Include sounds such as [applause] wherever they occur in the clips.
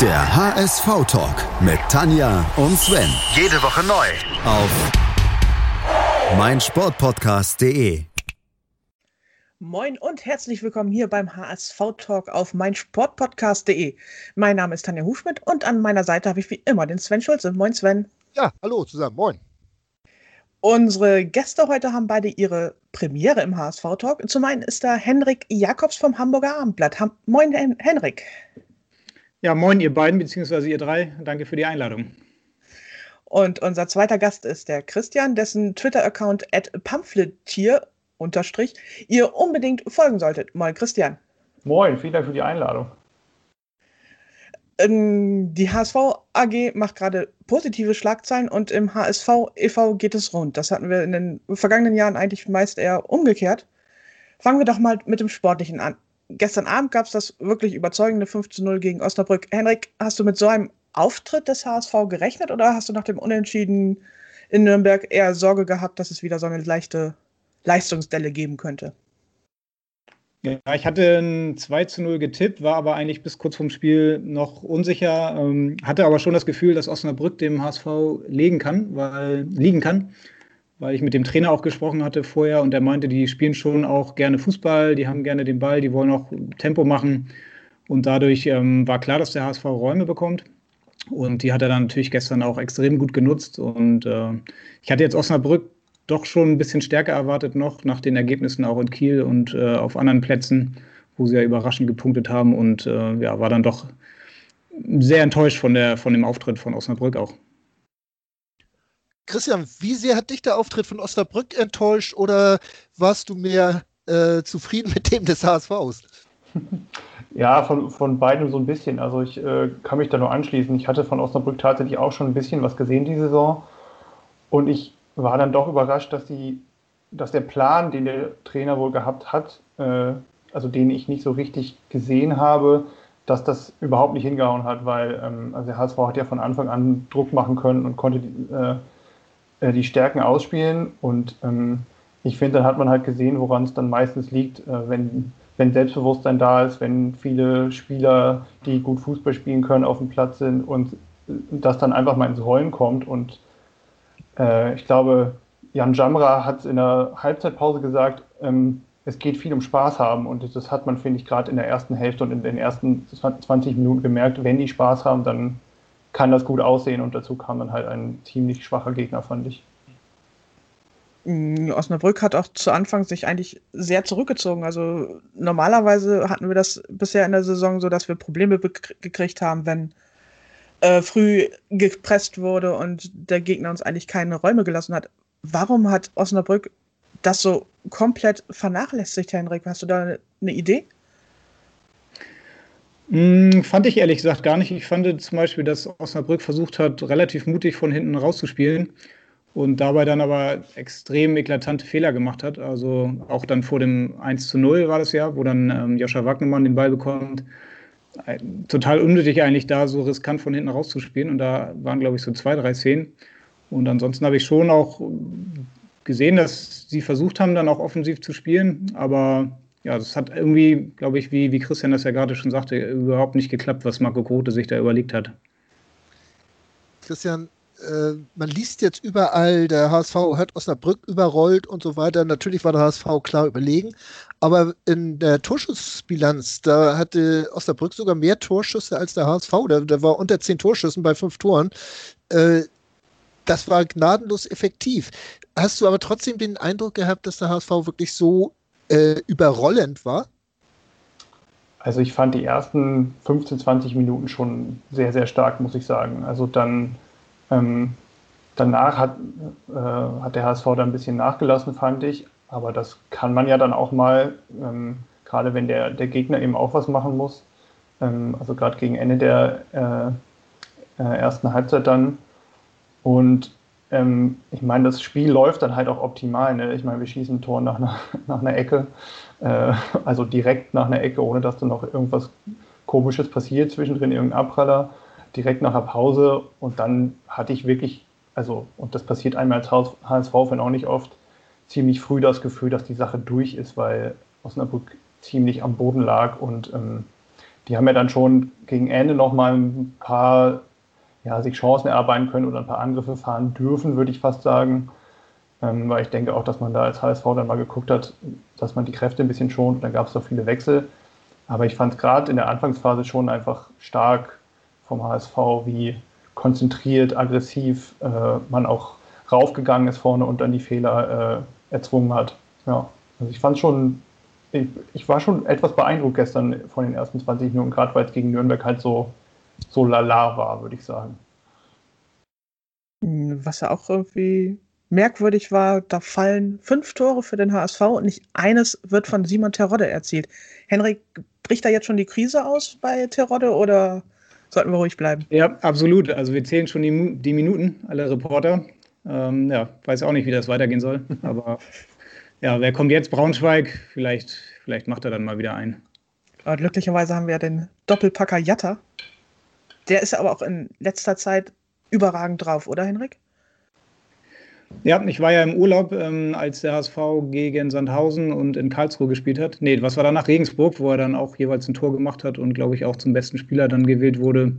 Der HSV-Talk mit Tanja und Sven. Jede Woche neu. Auf meinsportpodcast.de. Moin und herzlich willkommen hier beim HSV-Talk auf meinsportpodcast.de. Mein Name ist Tanja Hufschmidt und an meiner Seite habe ich wie immer den Sven Schulze. Moin Sven. Ja, hallo zusammen. Moin. Unsere Gäste heute haben beide ihre Premiere im HSV-Talk. Zum einen ist da Henrik Jakobs vom Hamburger Abendblatt. Moin, Hen Henrik. Ja, moin, ihr beiden, beziehungsweise ihr drei. Danke für die Einladung. Und unser zweiter Gast ist der Christian, dessen Twitter-Account at pamphlettier unterstrich ihr unbedingt folgen solltet. Moin, Christian. Moin, vielen Dank für die Einladung. Ähm, die HSV AG macht gerade positive Schlagzeilen und im HSV e.V. geht es rund. Das hatten wir in den vergangenen Jahren eigentlich meist eher umgekehrt. Fangen wir doch mal mit dem Sportlichen an. Gestern Abend gab es das wirklich überzeugende 5 zu 0 gegen Osnabrück. Henrik, hast du mit so einem Auftritt des HSV gerechnet oder hast du nach dem Unentschieden in Nürnberg eher Sorge gehabt, dass es wieder so eine leichte Leistungsdelle geben könnte? Ja, ich hatte ein 2 zu 0 getippt, war aber eigentlich bis kurz vorm Spiel noch unsicher, ähm, hatte aber schon das Gefühl, dass Osnabrück dem HSV legen kann, weil, liegen kann, weil ich mit dem Trainer auch gesprochen hatte vorher und der meinte, die spielen schon auch gerne Fußball, die haben gerne den Ball, die wollen auch Tempo machen und dadurch ähm, war klar, dass der HSV Räume bekommt. Und die hat er dann natürlich gestern auch extrem gut genutzt. Und äh, ich hatte jetzt Osnabrück doch schon ein bisschen stärker erwartet noch, nach den Ergebnissen auch in Kiel und äh, auf anderen Plätzen, wo sie ja überraschend gepunktet haben und äh, ja, war dann doch sehr enttäuscht von, der, von dem Auftritt von Osnabrück auch. Christian, wie sehr hat dich der Auftritt von Osnabrück enttäuscht oder warst du mehr äh, zufrieden [laughs] mit dem des HSVs? [laughs] Ja, von, von beiden so ein bisschen. Also ich äh, kann mich da nur anschließen. Ich hatte von Osnabrück tatsächlich auch schon ein bisschen was gesehen die Saison. Und ich war dann doch überrascht, dass, die, dass der Plan, den der Trainer wohl gehabt hat, äh, also den ich nicht so richtig gesehen habe, dass das überhaupt nicht hingehauen hat, weil ähm, also der HSV hat ja von Anfang an Druck machen können und konnte die, äh, die Stärken ausspielen. Und ähm, ich finde, dann hat man halt gesehen, woran es dann meistens liegt, äh, wenn, wenn Selbstbewusstsein da ist, wenn viele Spieler, die gut Fußball spielen können, auf dem Platz sind und das dann einfach mal ins Rollen kommt und äh, ich glaube, Jan Jamra hat in der Halbzeitpause gesagt, ähm, es geht viel um Spaß haben und das hat man, finde ich, gerade in der ersten Hälfte und in den ersten 20 Minuten gemerkt. Wenn die Spaß haben, dann kann das gut aussehen und dazu kam dann halt ein ziemlich schwacher Gegner, fand ich. Mm, Osnabrück hat auch zu Anfang sich eigentlich sehr zurückgezogen. Also normalerweise hatten wir das bisher in der Saison so, dass wir Probleme gekriegt haben, wenn äh, früh gepresst wurde und der Gegner uns eigentlich keine Räume gelassen hat. Warum hat Osnabrück das so komplett vernachlässigt, Henrik? Hast du da eine, eine Idee? Hm, fand ich ehrlich gesagt gar nicht. Ich fand zum Beispiel, dass Osnabrück versucht hat, relativ mutig von hinten rauszuspielen und dabei dann aber extrem eklatante Fehler gemacht hat. Also auch dann vor dem 1 zu 0 war das ja, wo dann ähm, Joscha Wagnermann den Ball bekommt total unnötig eigentlich da so riskant von hinten rauszuspielen. Und da waren, glaube ich, so zwei, drei Szenen. Und ansonsten habe ich schon auch gesehen, dass sie versucht haben, dann auch offensiv zu spielen. Aber ja, das hat irgendwie, glaube ich, wie, wie Christian das ja gerade schon sagte, überhaupt nicht geklappt, was Marco Grote sich da überlegt hat. Christian, äh, man liest jetzt überall, der HSV hat Osnabrück überrollt und so weiter. Natürlich war der HSV klar überlegen, aber in der Torschussbilanz, da hatte Osnabrück sogar mehr Torschüsse als der HSV. Der, der war unter zehn Torschüssen bei fünf Toren. Äh, das war gnadenlos effektiv. Hast du aber trotzdem den Eindruck gehabt, dass der HSV wirklich so äh, überrollend war? Also ich fand die ersten 15, 20 Minuten schon sehr, sehr stark, muss ich sagen. Also dann ähm, danach hat, äh, hat der HSV da ein bisschen nachgelassen, fand ich. Aber das kann man ja dann auch mal, ähm, gerade wenn der, der Gegner eben auch was machen muss. Ähm, also gerade gegen Ende der äh, äh, ersten Halbzeit dann. Und ähm, ich meine, das Spiel läuft dann halt auch optimal. Ne? Ich meine, wir schießen ein Tor nach einer, [laughs] nach einer Ecke, äh, also direkt nach einer Ecke, ohne dass da noch irgendwas Komisches passiert, zwischendrin irgendein Abpraller direkt nach der Pause und dann hatte ich wirklich, also, und das passiert einmal als HSV-Fan auch nicht oft, ziemlich früh das Gefühl, dass die Sache durch ist, weil Osnabrück ziemlich am Boden lag und ähm, die haben ja dann schon gegen Ende noch mal ein paar ja, sich Chancen erarbeiten können oder ein paar Angriffe fahren dürfen, würde ich fast sagen. Ähm, weil ich denke auch, dass man da als HSV dann mal geguckt hat, dass man die Kräfte ein bisschen schont. Dann gab es doch viele Wechsel. Aber ich fand es gerade in der Anfangsphase schon einfach stark vom HSV, wie konzentriert, aggressiv äh, man auch raufgegangen ist vorne und dann die Fehler äh, erzwungen hat. Ja, also ich fand schon, ich, ich, war schon etwas beeindruckt gestern von den ersten 20 Minuten, gerade weil es gegen Nürnberg halt so, so lala war, würde ich sagen. Was ja auch irgendwie merkwürdig war, da fallen fünf Tore für den HSV und nicht eines wird von Simon Terodde erzielt. Henrik, bricht da jetzt schon die Krise aus bei Terodde oder sollten wir ruhig bleiben? Ja, absolut. Also wir zählen schon die, die Minuten, alle Reporter. Ähm, ja, weiß auch nicht, wie das weitergehen soll. [laughs] Aber ja, wer kommt jetzt? Braunschweig. Vielleicht, vielleicht macht er dann mal wieder ein. Und glücklicherweise haben wir den Doppelpacker Jatta. Der ist aber auch in letzter Zeit überragend drauf, oder Henrik? Ja, ich war ja im Urlaub, ähm, als der HSV gegen Sandhausen und in Karlsruhe gespielt hat. Nee, was war danach Regensburg, wo er dann auch jeweils ein Tor gemacht hat und, glaube ich, auch zum besten Spieler dann gewählt wurde.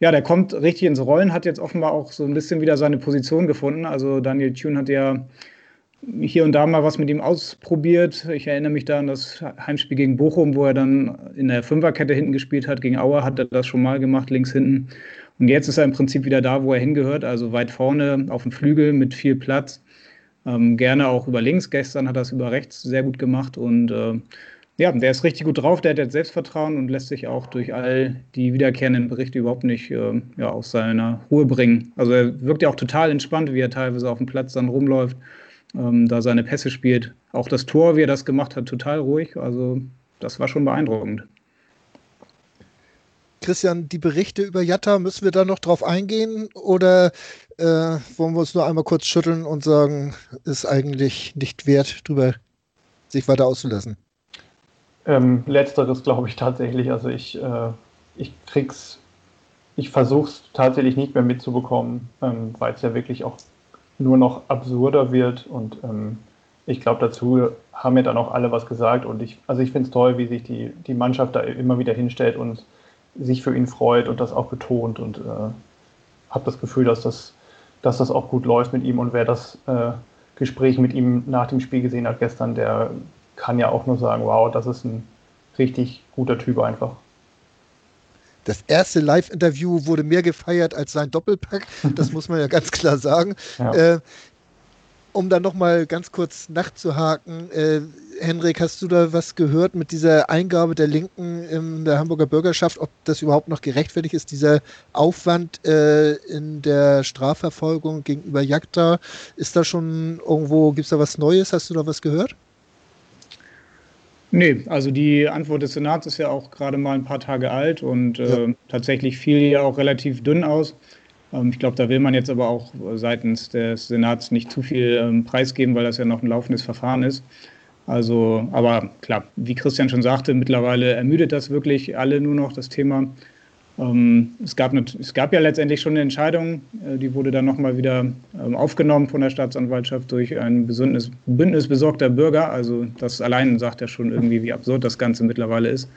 Ja, der kommt richtig ins Rollen, hat jetzt offenbar auch so ein bisschen wieder seine Position gefunden. Also Daniel Thune hat ja hier und da mal was mit ihm ausprobiert. Ich erinnere mich da an das Heimspiel gegen Bochum, wo er dann in der Fünferkette hinten gespielt hat. Gegen Auer hat er das schon mal gemacht, links hinten. Und jetzt ist er im Prinzip wieder da, wo er hingehört, also weit vorne auf dem Flügel mit viel Platz. Ähm, gerne auch über links. Gestern hat er es über rechts sehr gut gemacht und äh, ja, der ist richtig gut drauf, der hat jetzt Selbstvertrauen und lässt sich auch durch all die wiederkehrenden Berichte überhaupt nicht äh, ja, aus seiner Ruhe bringen. Also er wirkt ja auch total entspannt, wie er teilweise auf dem Platz dann rumläuft, ähm, da seine Pässe spielt. Auch das Tor, wie er das gemacht hat, total ruhig. Also das war schon beeindruckend. Christian, die Berichte über Jatta, müssen wir da noch drauf eingehen oder äh, wollen wir uns nur einmal kurz schütteln und sagen, ist eigentlich nicht wert, drüber sich weiter auszulassen? Ähm, letzteres glaube ich tatsächlich. Also ich, äh, ich krieg's, ich versuche es tatsächlich nicht mehr mitzubekommen, ähm, weil es ja wirklich auch nur noch absurder wird und ähm, ich glaube, dazu haben ja dann auch alle was gesagt und ich, also ich finde es toll, wie sich die, die Mannschaft da immer wieder hinstellt und sich für ihn freut und das auch betont und äh, habe das Gefühl, dass das, dass das auch gut läuft mit ihm und wer das äh, Gespräch mit ihm nach dem Spiel gesehen hat gestern, der kann ja auch nur sagen, wow, das ist ein richtig guter Typ einfach. Das erste Live-Interview wurde mehr gefeiert als sein Doppelpack, das [laughs] muss man ja ganz klar sagen. Ja. Äh, um dann nochmal ganz kurz nachzuhaken, äh, Henrik, hast du da was gehört mit dieser Eingabe der Linken in der Hamburger Bürgerschaft, ob das überhaupt noch gerechtfertigt ist, dieser Aufwand äh, in der Strafverfolgung gegenüber Jagda? Ist da schon irgendwo, gibt es da was Neues? Hast du da was gehört? Nee, also die Antwort des Senats ist ja auch gerade mal ein paar Tage alt und äh, ja. tatsächlich fiel ja auch relativ dünn aus. Ähm, ich glaube, da will man jetzt aber auch seitens des Senats nicht zu viel ähm, preisgeben, weil das ja noch ein laufendes Verfahren ist. Also, aber klar, wie Christian schon sagte, mittlerweile ermüdet das wirklich alle nur noch das Thema. Ähm, es, gab eine, es gab ja letztendlich schon eine Entscheidung, äh, die wurde dann nochmal wieder ähm, aufgenommen von der Staatsanwaltschaft durch ein Bündnis, Bündnis besorgter Bürger. Also das allein sagt ja schon irgendwie, wie absurd das Ganze mittlerweile ist.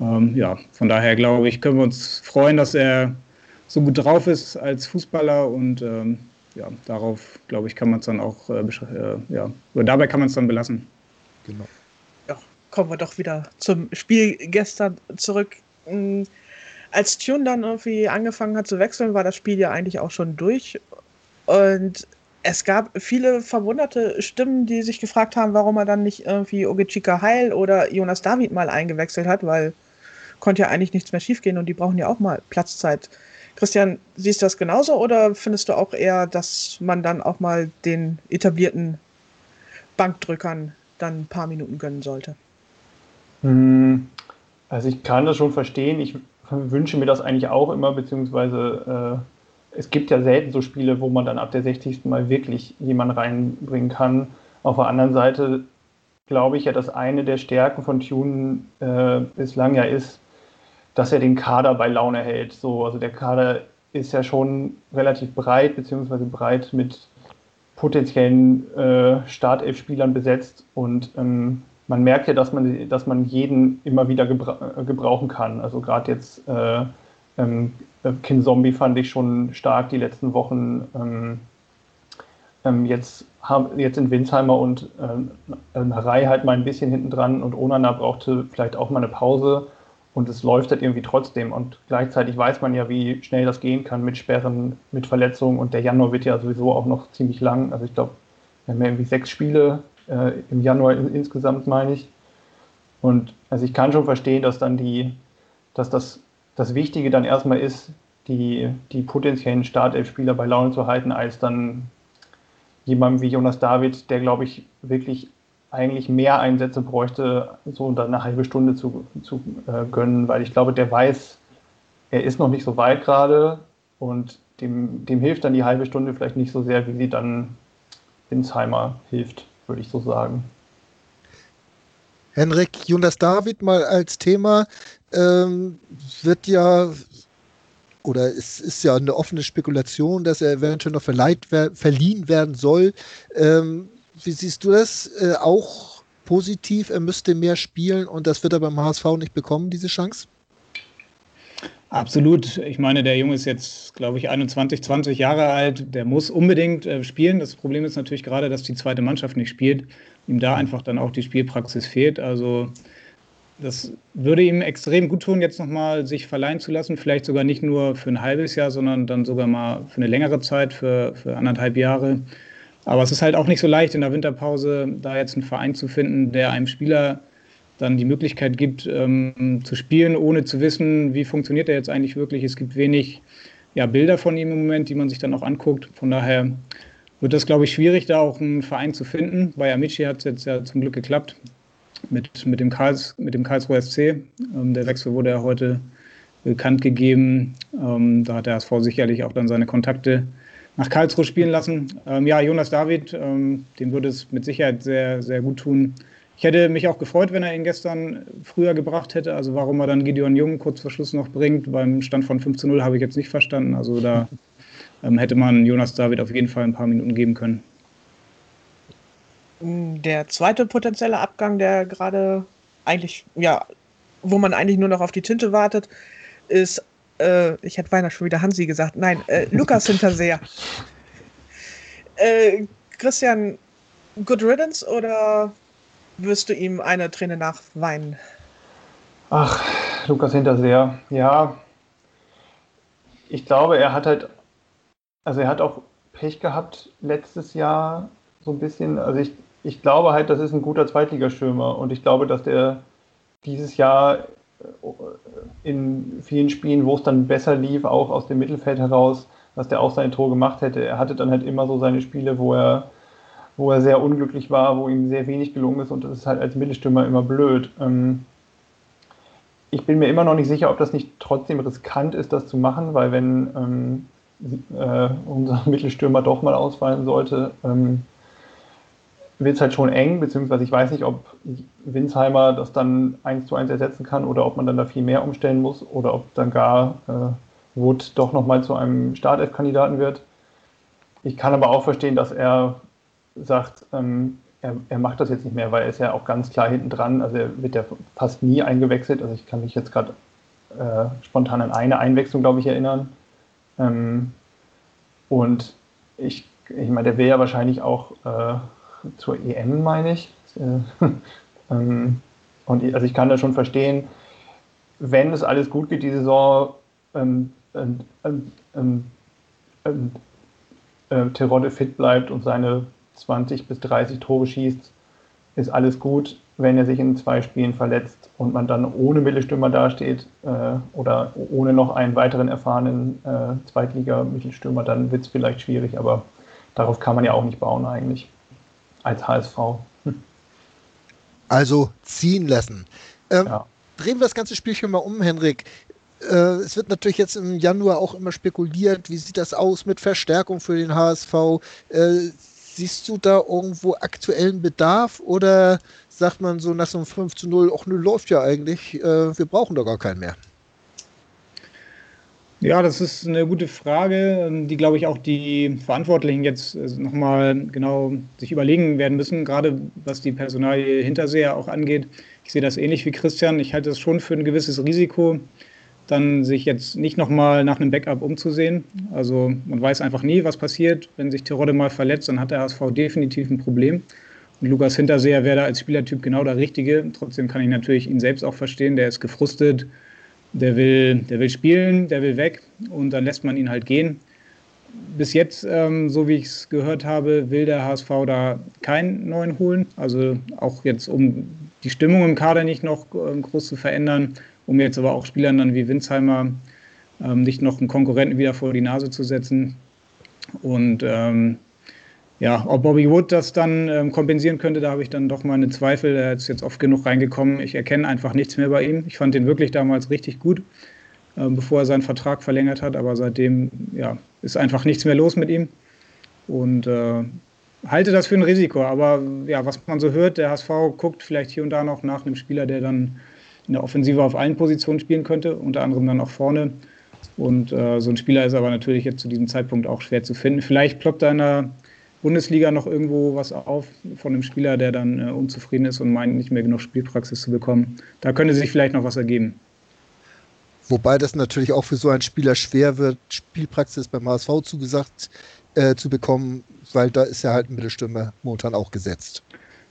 Ähm, ja, von daher glaube ich, können wir uns freuen, dass er so gut drauf ist als Fußballer und ähm, ja, darauf, glaube ich, kann man es dann auch, äh, äh, ja, oder dabei kann man es dann belassen. Genau. Ja, kommen wir doch wieder zum Spiel gestern zurück. Hm, als Tune dann irgendwie angefangen hat zu wechseln, war das Spiel ja eigentlich auch schon durch. Und es gab viele verwunderte Stimmen, die sich gefragt haben, warum er dann nicht irgendwie Ogechika Heil oder Jonas David mal eingewechselt hat, weil konnte ja eigentlich nichts mehr schiefgehen und die brauchen ja auch mal Platzzeit. Christian, siehst du das genauso oder findest du auch eher, dass man dann auch mal den etablierten Bankdrückern dann ein paar Minuten gönnen sollte. Hm, also ich kann das schon verstehen. Ich wünsche mir das eigentlich auch immer, beziehungsweise äh, es gibt ja selten so Spiele, wo man dann ab der 60. Mal wirklich jemanden reinbringen kann. Auf der anderen Seite glaube ich ja, dass eine der Stärken von Tune äh, bislang ja ist, dass er den Kader bei Laune hält. So, also der Kader ist ja schon relativ breit, beziehungsweise breit mit potenziellen äh, Startelf-Spielern besetzt und ähm, man merkt ja, dass man, dass man jeden immer wieder gebra gebrauchen kann. Also gerade jetzt äh, ähm, Kin Zombie fand ich schon stark die letzten Wochen. Ähm, ähm, jetzt, jetzt sind Winsheimer und äh, Rai halt mal ein bisschen hinten dran und Onana brauchte vielleicht auch mal eine Pause und es läuft halt irgendwie trotzdem. Und gleichzeitig weiß man ja, wie schnell das gehen kann mit Sperren, mit Verletzungen und der Januar wird ja sowieso auch noch ziemlich lang. Also ich glaube, wir haben ja irgendwie sechs Spiele äh, im Januar in, insgesamt, meine ich. Und also ich kann schon verstehen, dass dann die, dass das, das Wichtige dann erstmal ist, die, die potenziellen Startelf-Spieler bei Laune zu halten, als dann jemandem wie Jonas David, der, glaube ich, wirklich eigentlich mehr Einsätze bräuchte, so dann eine halbe Stunde zu, zu äh, gönnen, weil ich glaube, der weiß, er ist noch nicht so weit gerade und dem, dem hilft dann die halbe Stunde vielleicht nicht so sehr, wie sie dann Insheimer hilft, würde ich so sagen. Henrik, Jonas David mal als Thema ähm, wird ja oder es ist ja eine offene Spekulation, dass er eventuell noch verleiht, verliehen werden soll. Ähm, wie siehst du das? Äh, auch positiv, er müsste mehr spielen und das wird er beim HSV nicht bekommen, diese Chance? Absolut. Ich meine, der Junge ist jetzt, glaube ich, 21, 20 Jahre alt. Der muss unbedingt äh, spielen. Das Problem ist natürlich gerade, dass die zweite Mannschaft nicht spielt. Ihm da einfach dann auch die Spielpraxis fehlt. Also das würde ihm extrem gut tun, jetzt nochmal sich verleihen zu lassen. Vielleicht sogar nicht nur für ein halbes Jahr, sondern dann sogar mal für eine längere Zeit, für, für anderthalb Jahre. Aber es ist halt auch nicht so leicht in der Winterpause, da jetzt einen Verein zu finden, der einem Spieler dann die Möglichkeit gibt, ähm, zu spielen, ohne zu wissen, wie funktioniert er jetzt eigentlich wirklich. Es gibt wenig ja, Bilder von ihm im Moment, die man sich dann auch anguckt. Von daher wird das, glaube ich, schwierig, da auch einen Verein zu finden. Bei Amici hat es jetzt ja zum Glück geklappt mit, mit, dem, Karls, mit dem Karlsruher SC. Ähm, der Wechsel wurde ja heute bekannt gegeben. Ähm, da hat der HSV sicherlich auch dann seine Kontakte nach Karlsruhe spielen lassen. Ähm, ja, Jonas David, ähm, dem würde es mit Sicherheit sehr, sehr gut tun. Ich hätte mich auch gefreut, wenn er ihn gestern früher gebracht hätte. Also warum er dann Gideon Jung kurz vor Schluss noch bringt. Beim Stand von 5 zu 0 habe ich jetzt nicht verstanden. Also da ähm, hätte man Jonas David auf jeden Fall ein paar Minuten geben können. Der zweite potenzielle Abgang, der gerade eigentlich, ja, wo man eigentlich nur noch auf die Tinte wartet, ist äh, ich hätte beinahe schon wieder Hansi gesagt, nein, äh, [laughs] Lukas Hinterseher. Äh, Christian, Good Riddance oder wirst du ihm eine Träne nachweinen? Ach, Lukas Hinterseher, ja. Ich glaube, er hat halt, also er hat auch Pech gehabt letztes Jahr so ein bisschen. Also ich, ich glaube halt, das ist ein guter Zweitligastürmer und ich glaube, dass der dieses Jahr in vielen Spielen, wo es dann besser lief, auch aus dem Mittelfeld heraus, dass der auch sein Tor gemacht hätte. Er hatte dann halt immer so seine Spiele, wo er, wo er sehr unglücklich war, wo ihm sehr wenig gelungen ist und das ist halt als Mittelstürmer immer blöd. Ähm, ich bin mir immer noch nicht sicher, ob das nicht trotzdem riskant ist, das zu machen, weil wenn ähm, äh, unser [laughs] Mittelstürmer doch mal ausfallen sollte, ähm, wird es halt schon eng, beziehungsweise ich weiß nicht, ob Winsheimer das dann eins zu eins ersetzen kann oder ob man dann da viel mehr umstellen muss oder ob dann gar äh, Wood doch nochmal zu einem Startelf-Kandidaten wird. Ich kann aber auch verstehen, dass er sagt, ähm, er, er, macht das jetzt nicht mehr, weil er ist ja auch ganz klar hinten dran. Also er wird ja fast nie eingewechselt. Also ich kann mich jetzt gerade äh, spontan an eine Einwechslung, glaube ich, erinnern. Ähm, und ich, ich meine, der will ja wahrscheinlich auch äh, zur EM, meine ich. Äh, [laughs] ähm, und also ich kann das schon verstehen, wenn es alles gut geht, die Saison, ähm, ähm, ähm, ähm äh, Terodde fit bleibt und seine 20 bis 30 Tore schießt, ist alles gut. Wenn er sich in zwei Spielen verletzt und man dann ohne Mittelstürmer dasteht äh, oder ohne noch einen weiteren erfahrenen äh, Zweitliga-Mittelstürmer, dann wird es vielleicht schwierig, aber darauf kann man ja auch nicht bauen eigentlich als HSV. Also ziehen lassen. Ähm, ja. Drehen wir das ganze Spielchen mal um, Henrik. Äh, es wird natürlich jetzt im Januar auch immer spekuliert, wie sieht das aus mit Verstärkung für den HSV? Siehst du da irgendwo aktuellen Bedarf oder sagt man so nach so einem 5 zu 0, ach nö, läuft ja eigentlich, äh, wir brauchen doch gar keinen mehr? Ja, das ist eine gute Frage, die, glaube ich, auch die Verantwortlichen jetzt äh, nochmal genau sich überlegen werden müssen, gerade was die Personalie Hinterseher auch angeht. Ich sehe das ähnlich wie Christian. Ich halte es schon für ein gewisses Risiko, dann sich jetzt nicht nochmal nach einem Backup umzusehen. Also man weiß einfach nie, was passiert. Wenn sich Terodde mal verletzt, dann hat der HSV definitiv ein Problem. Und Lukas Hinterseher wäre da als Spielertyp genau der Richtige. Trotzdem kann ich natürlich ihn selbst auch verstehen. Der ist gefrustet, der will, der will spielen, der will weg und dann lässt man ihn halt gehen. Bis jetzt, ähm, so wie ich es gehört habe, will der HSV da keinen neuen holen. Also auch jetzt, um die Stimmung im Kader nicht noch ähm, groß zu verändern, um jetzt aber auch Spielern dann wie Winsheimer ähm, nicht noch einen Konkurrenten wieder vor die Nase zu setzen. Und ähm, ja, ob Bobby Wood das dann ähm, kompensieren könnte, da habe ich dann doch meine Zweifel. Er ist jetzt oft genug reingekommen. Ich erkenne einfach nichts mehr bei ihm. Ich fand ihn wirklich damals richtig gut, äh, bevor er seinen Vertrag verlängert hat. Aber seitdem ja, ist einfach nichts mehr los mit ihm. Und äh, halte das für ein Risiko. Aber ja, was man so hört, der HSV guckt vielleicht hier und da noch nach einem Spieler, der dann in der Offensive auf allen Positionen spielen könnte, unter anderem dann auch vorne. Und äh, so ein Spieler ist aber natürlich jetzt zu diesem Zeitpunkt auch schwer zu finden. Vielleicht ploppt er in der Bundesliga noch irgendwo was auf von einem Spieler, der dann äh, unzufrieden ist und meint, nicht mehr genug Spielpraxis zu bekommen. Da könnte sich vielleicht noch was ergeben. Wobei das natürlich auch für so einen Spieler schwer wird, Spielpraxis beim HSV zugesagt äh, zu bekommen, weil da ist ja halt ein Mittelstürmer momentan auch gesetzt.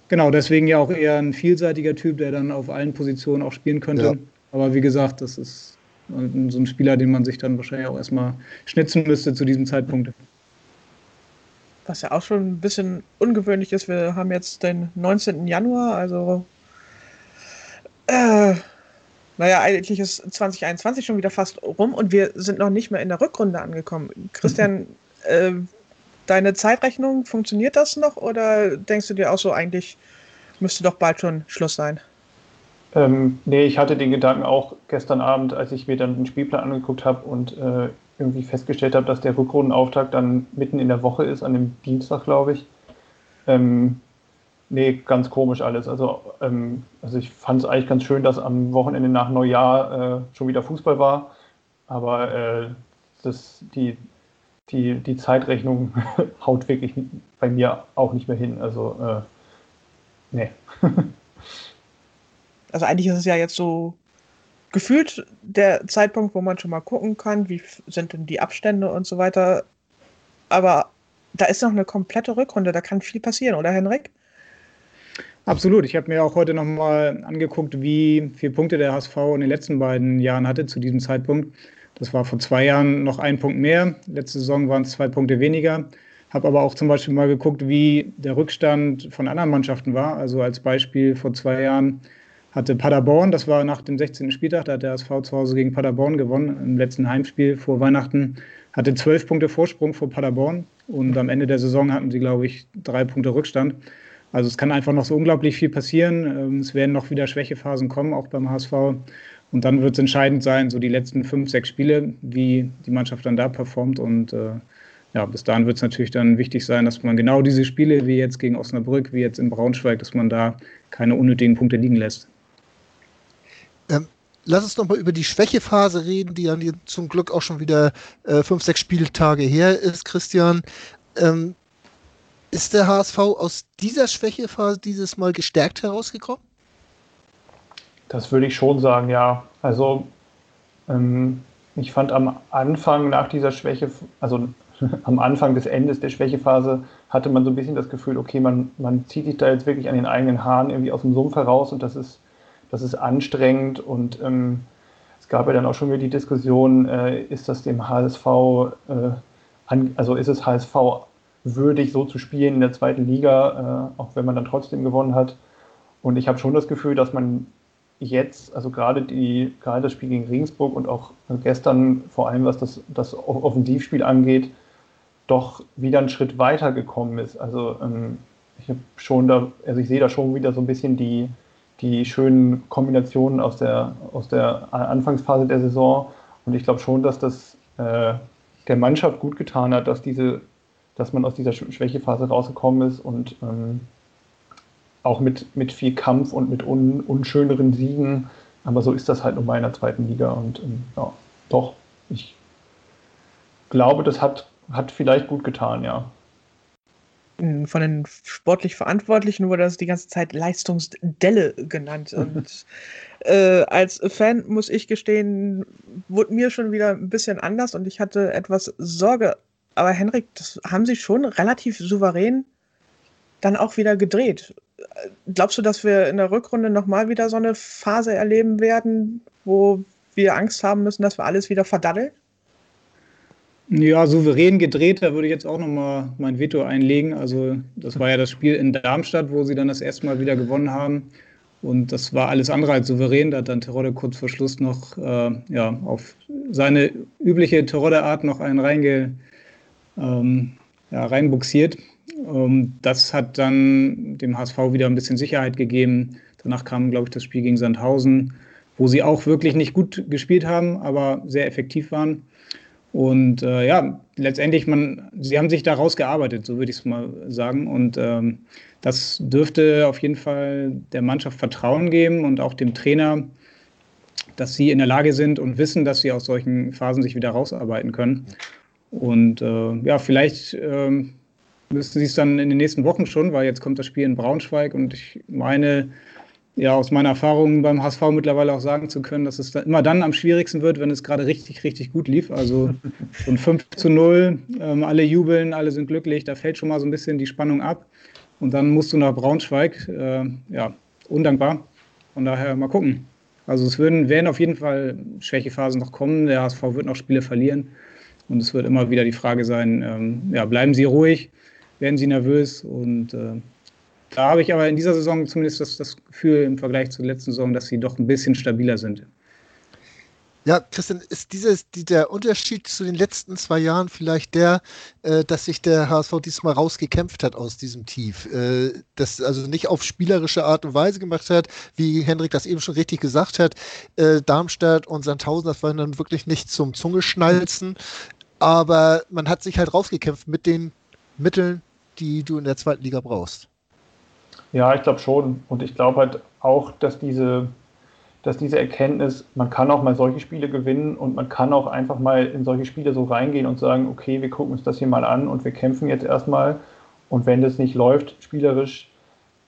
Genau, deswegen ja auch eher ein vielseitiger Typ, der dann auf allen Positionen auch spielen könnte. Ja. Aber wie gesagt, das ist so ein Spieler, den man sich dann wahrscheinlich auch erstmal schnitzen müsste zu diesem Zeitpunkt was ja auch schon ein bisschen ungewöhnlich ist. Wir haben jetzt den 19. Januar, also äh, naja, eigentlich ist 2021 schon wieder fast rum und wir sind noch nicht mehr in der Rückrunde angekommen. Christian, [laughs] äh, deine Zeitrechnung, funktioniert das noch oder denkst du dir auch so, eigentlich müsste doch bald schon Schluss sein? Ähm, nee, ich hatte den Gedanken auch gestern Abend, als ich mir dann den Spielplan angeguckt habe und äh, irgendwie festgestellt habe, dass der Rückrundenauftakt dann mitten in der Woche ist, an dem Dienstag, glaube ich. Ähm, nee, ganz komisch alles. Also, ähm, also ich fand es eigentlich ganz schön, dass am Wochenende nach Neujahr äh, schon wieder Fußball war. Aber äh, das, die, die, die Zeitrechnung [laughs] haut wirklich bei mir auch nicht mehr hin. Also, äh, nee. [laughs] also eigentlich ist es ja jetzt so gefühlt der Zeitpunkt, wo man schon mal gucken kann, wie sind denn die Abstände und so weiter. Aber da ist noch eine komplette Rückrunde, da kann viel passieren, oder Henrik? Absolut. Ich habe mir auch heute nochmal angeguckt, wie viele Punkte der HSV in den letzten beiden Jahren hatte zu diesem Zeitpunkt. Das war vor zwei Jahren noch ein Punkt mehr. Letzte Saison waren es zwei Punkte weniger. Habe aber auch zum Beispiel mal geguckt, wie der Rückstand von anderen Mannschaften war. Also als Beispiel vor zwei Jahren hatte Paderborn, das war nach dem 16. Spieltag, da hat der SV zu Hause gegen Paderborn gewonnen, im letzten Heimspiel vor Weihnachten, hatte zwölf Punkte Vorsprung vor Paderborn und am Ende der Saison hatten sie, glaube ich, drei Punkte Rückstand. Also es kann einfach noch so unglaublich viel passieren. Ähm, es werden noch wieder Schwächephasen kommen, auch beim HSV. Und dann wird es entscheidend sein, so die letzten fünf, sechs Spiele, wie die Mannschaft dann da performt. Und äh, ja, bis dahin wird es natürlich dann wichtig sein, dass man genau diese Spiele, wie jetzt gegen Osnabrück, wie jetzt in Braunschweig, dass man da keine unnötigen Punkte liegen lässt. Ähm, lass uns nochmal über die Schwächephase reden, die dann zum Glück auch schon wieder äh, fünf, sechs Spieltage her ist, Christian. Ähm, ist der HSV aus dieser Schwächephase dieses Mal gestärkt herausgekommen? Das würde ich schon sagen, ja. Also ähm, ich fand am Anfang nach dieser Schwäche, also [laughs] am Anfang des Endes der Schwächephase, hatte man so ein bisschen das Gefühl, okay, man, man zieht sich da jetzt wirklich an den eigenen Haaren irgendwie aus dem Sumpf heraus und das ist das ist anstrengend und ähm, es gab ja dann auch schon wieder die Diskussion, äh, ist das dem HSV, äh, an, also ist es HSV würdig, so zu spielen in der zweiten Liga, äh, auch wenn man dann trotzdem gewonnen hat. Und ich habe schon das Gefühl, dass man jetzt, also gerade die, gerade das Spiel gegen Regensburg und auch gestern, vor allem was das, das Offensivspiel angeht, doch wieder einen Schritt weiter gekommen ist. Also ähm, ich habe schon da, also ich sehe da schon wieder so ein bisschen die, die schönen Kombinationen aus der, aus der Anfangsphase der Saison. Und ich glaube schon, dass das äh, der Mannschaft gut getan hat, dass, diese, dass man aus dieser Schwächephase rausgekommen ist und ähm, auch mit, mit viel Kampf und mit un, unschöneren Siegen. Aber so ist das halt nun mal in der zweiten Liga. Und ähm, ja, doch, ich glaube, das hat, hat vielleicht gut getan, ja. Von den sportlich Verantwortlichen wurde das die ganze Zeit Leistungsdelle genannt. [laughs] Und äh, als Fan muss ich gestehen, wurde mir schon wieder ein bisschen anders und ich hatte etwas Sorge. Aber Henrik, das haben sie schon relativ souverän dann auch wieder gedreht. Glaubst du, dass wir in der Rückrunde nochmal wieder so eine Phase erleben werden, wo wir Angst haben müssen, dass wir alles wieder verdaddeln? Ja, souverän gedreht, da würde ich jetzt auch nochmal mein Veto einlegen. Also, das war ja das Spiel in Darmstadt, wo sie dann das erste Mal wieder gewonnen haben. Und das war alles andere als souverän. Da hat dann Terodde kurz vor Schluss noch äh, ja, auf seine übliche Terodde-Art noch einen reinge, ähm, ja, reinbuxiert. Ähm, das hat dann dem HSV wieder ein bisschen Sicherheit gegeben. Danach kam, glaube ich, das Spiel gegen Sandhausen, wo sie auch wirklich nicht gut gespielt haben, aber sehr effektiv waren. Und äh, ja, letztendlich, man, sie haben sich da rausgearbeitet, so würde ich es mal sagen. Und ähm, das dürfte auf jeden Fall der Mannschaft Vertrauen geben und auch dem Trainer, dass sie in der Lage sind und wissen, dass sie aus solchen Phasen sich wieder rausarbeiten können. Und äh, ja, vielleicht äh, müssten sie es dann in den nächsten Wochen schon, weil jetzt kommt das Spiel in Braunschweig und ich meine, ja aus meiner Erfahrung beim HSV mittlerweile auch sagen zu können, dass es dann immer dann am schwierigsten wird, wenn es gerade richtig, richtig gut lief. Also [laughs] so ein 5 zu 0, ähm, alle jubeln, alle sind glücklich, da fällt schon mal so ein bisschen die Spannung ab. Und dann musst du nach Braunschweig, äh, ja, undankbar. Von daher mal gucken. Also es würden, werden auf jeden Fall Schwächephasen noch kommen. Der HSV wird noch Spiele verlieren. Und es wird immer wieder die Frage sein, ähm, ja, bleiben Sie ruhig, werden Sie nervös und äh, da habe ich aber in dieser Saison zumindest das, das Gefühl im Vergleich zur letzten Saison, dass sie doch ein bisschen stabiler sind. Ja, Christian, ist dieses, die, der Unterschied zu den letzten zwei Jahren vielleicht der, äh, dass sich der HSV diesmal rausgekämpft hat aus diesem Tief? Äh, das also nicht auf spielerische Art und Weise gemacht hat, wie Hendrik das eben schon richtig gesagt hat. Äh, Darmstadt und Sandhausen, das waren dann wirklich nicht zum Zungeschnalzen. Aber man hat sich halt rausgekämpft mit den Mitteln, die du in der zweiten Liga brauchst. Ja, ich glaube schon. Und ich glaube halt auch, dass diese, dass diese Erkenntnis, man kann auch mal solche Spiele gewinnen und man kann auch einfach mal in solche Spiele so reingehen und sagen, okay, wir gucken uns das hier mal an und wir kämpfen jetzt erstmal. Und wenn das nicht läuft, spielerisch,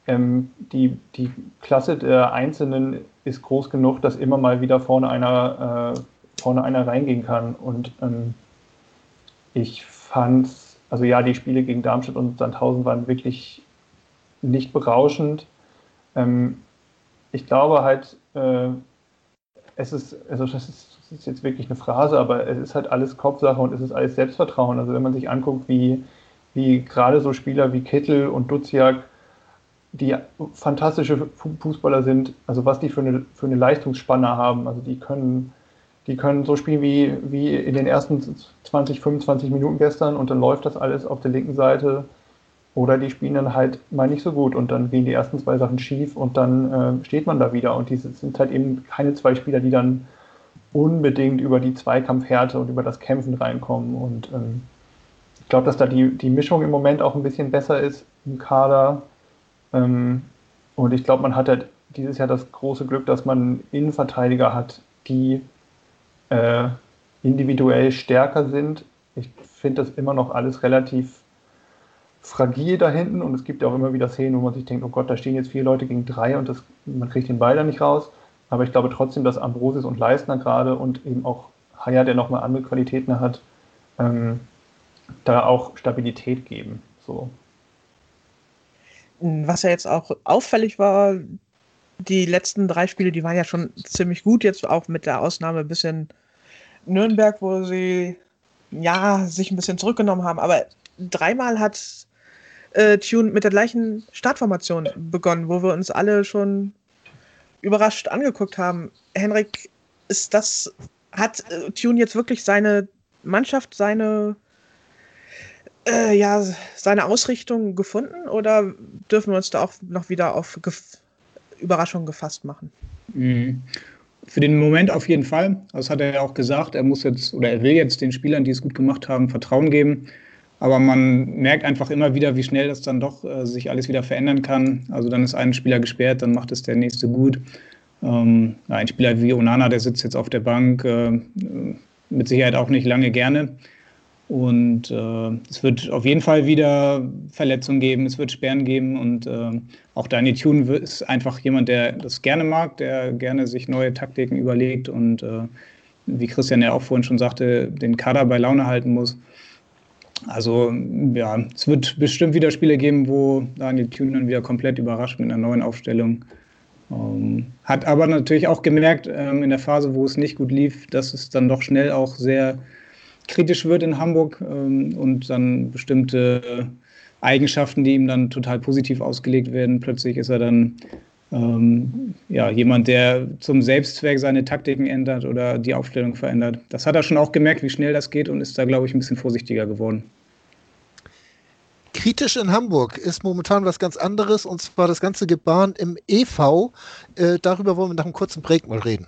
ähm, die, die Klasse der Einzelnen ist groß genug, dass immer mal wieder vorne einer, äh, vorne einer reingehen kann. Und ähm, ich fand, also ja, die Spiele gegen Darmstadt und Sandhausen waren wirklich nicht berauschend. Ähm, ich glaube halt, äh, es ist, also das ist, das ist, jetzt wirklich eine Phrase, aber es ist halt alles Kopfsache und es ist alles Selbstvertrauen. Also wenn man sich anguckt, wie, wie gerade so Spieler wie Kittel und Duziak, die fantastische Fußballer sind, also was die für eine, für eine Leistungsspanne haben, also die können, die können so spielen wie, wie in den ersten 20, 25 Minuten gestern und dann läuft das alles auf der linken Seite oder die spielen dann halt mal nicht so gut und dann gehen die ersten zwei Sachen schief und dann äh, steht man da wieder. Und die sind halt eben keine zwei Spieler, die dann unbedingt über die Zweikampfhärte und über das Kämpfen reinkommen. Und ähm, ich glaube, dass da die, die Mischung im Moment auch ein bisschen besser ist im Kader. Ähm, und ich glaube, man hat halt dieses Jahr das große Glück, dass man Innenverteidiger hat, die äh, individuell stärker sind. Ich finde das immer noch alles relativ fragil da hinten und es gibt ja auch immer wieder Szenen, wo man sich denkt, oh Gott, da stehen jetzt vier Leute gegen drei und das, man kriegt den Ball da nicht raus. Aber ich glaube trotzdem, dass Ambrosius und Leistner gerade und eben auch Haya, der nochmal andere Qualitäten hat, ähm, da auch Stabilität geben. So. Was ja jetzt auch auffällig war, die letzten drei Spiele, die waren ja schon ziemlich gut, jetzt auch mit der Ausnahme ein bisschen Nürnberg, wo sie ja sich ein bisschen zurückgenommen haben, aber dreimal hat äh, Tune mit der gleichen Startformation begonnen, wo wir uns alle schon überrascht angeguckt haben. Henrik, ist das, hat äh, Tune jetzt wirklich seine Mannschaft, seine, äh, ja, seine Ausrichtung gefunden oder dürfen wir uns da auch noch wieder auf Gef Überraschungen gefasst machen? Mhm. Für den Moment auf jeden Fall. Das hat er ja auch gesagt. Er muss jetzt oder er will jetzt den Spielern, die es gut gemacht haben, Vertrauen geben. Aber man merkt einfach immer wieder, wie schnell das dann doch äh, sich alles wieder verändern kann. Also dann ist ein Spieler gesperrt, dann macht es der nächste gut. Ähm, ein Spieler wie Onana, der sitzt jetzt auf der Bank, äh, mit Sicherheit auch nicht lange gerne. Und äh, es wird auf jeden Fall wieder Verletzungen geben, es wird Sperren geben und äh, auch Daniel Thune ist einfach jemand, der das gerne mag, der gerne sich neue Taktiken überlegt und äh, wie Christian ja auch vorhin schon sagte, den Kader bei Laune halten muss. Also ja, es wird bestimmt wieder Spiele geben, wo Daniel Thune dann wieder komplett überrascht mit einer neuen Aufstellung. Ähm, hat aber natürlich auch gemerkt ähm, in der Phase, wo es nicht gut lief, dass es dann doch schnell auch sehr kritisch wird in Hamburg ähm, und dann bestimmte Eigenschaften, die ihm dann total positiv ausgelegt werden. Plötzlich ist er dann ähm, ja, jemand, der zum Selbstzweck seine Taktiken ändert oder die Aufstellung verändert. Das hat er schon auch gemerkt, wie schnell das geht und ist da, glaube ich, ein bisschen vorsichtiger geworden. Kritisch in Hamburg ist momentan was ganz anderes und zwar das ganze Gebaren im EV. Äh, darüber wollen wir nach einem kurzen Break mal reden.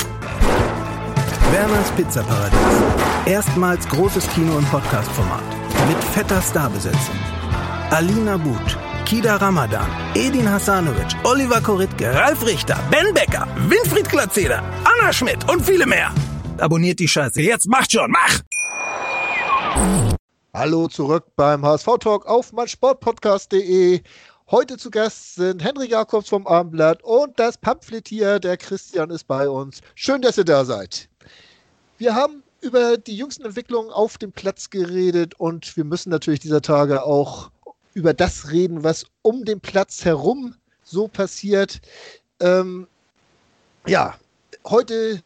Werners Pizzaparadies. Erstmals großes Kino- und Podcast-Format. Mit fetter Starbesetzung. Alina But, Kida Ramadan, Edin Hasanovic, Oliver Koritke, Ralf Richter, Ben Becker, Winfried Glatzeder, Anna Schmidt und viele mehr. Abonniert die Scheiße. Jetzt macht schon, mach! Hallo zurück beim HSV Talk auf meinsportpodcast.de. Heute zu Gast sind Henry Jakobs vom Abendblatt und das Pamphlet der Christian ist bei uns. Schön, dass ihr da seid. Wir haben über die jüngsten Entwicklungen auf dem Platz geredet und wir müssen natürlich dieser Tage auch über das reden, was um den Platz herum so passiert. Ähm, ja, heute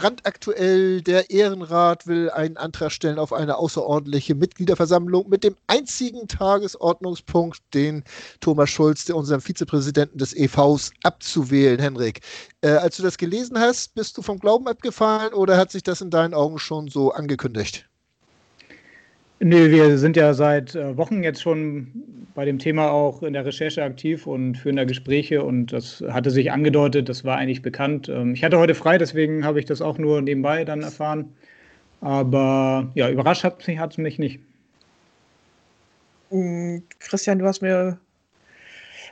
brandaktuell, der Ehrenrat will einen Antrag stellen auf eine außerordentliche Mitgliederversammlung mit dem einzigen Tagesordnungspunkt, den Thomas Schulz, unserem Vizepräsidenten des EVs, abzuwählen. Henrik, äh, als du das gelesen hast, bist du vom Glauben abgefallen oder hat sich das in deinen Augen schon so angekündigt? Nee, wir sind ja seit äh, Wochen jetzt schon bei dem Thema auch in der Recherche aktiv und führen da Gespräche und das hatte sich angedeutet, das war eigentlich bekannt. Ähm, ich hatte heute frei, deswegen habe ich das auch nur nebenbei dann erfahren. Aber ja, überrascht hat mich, hat mich nicht. Mm, Christian, du hast mir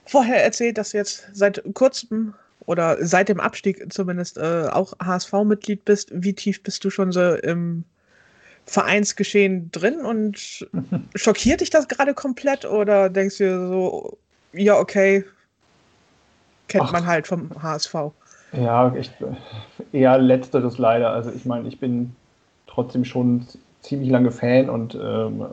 vorher erzählt, dass du jetzt seit kurzem oder seit dem Abstieg zumindest äh, auch HSV-Mitglied bist. Wie tief bist du schon so im Vereinsgeschehen drin und [laughs] schockiert dich das gerade komplett oder denkst du dir so, ja, okay, kennt Ach. man halt vom HSV? Ja, ich, eher letzteres leider. Also ich meine, ich bin trotzdem schon ziemlich lange Fan und ähm,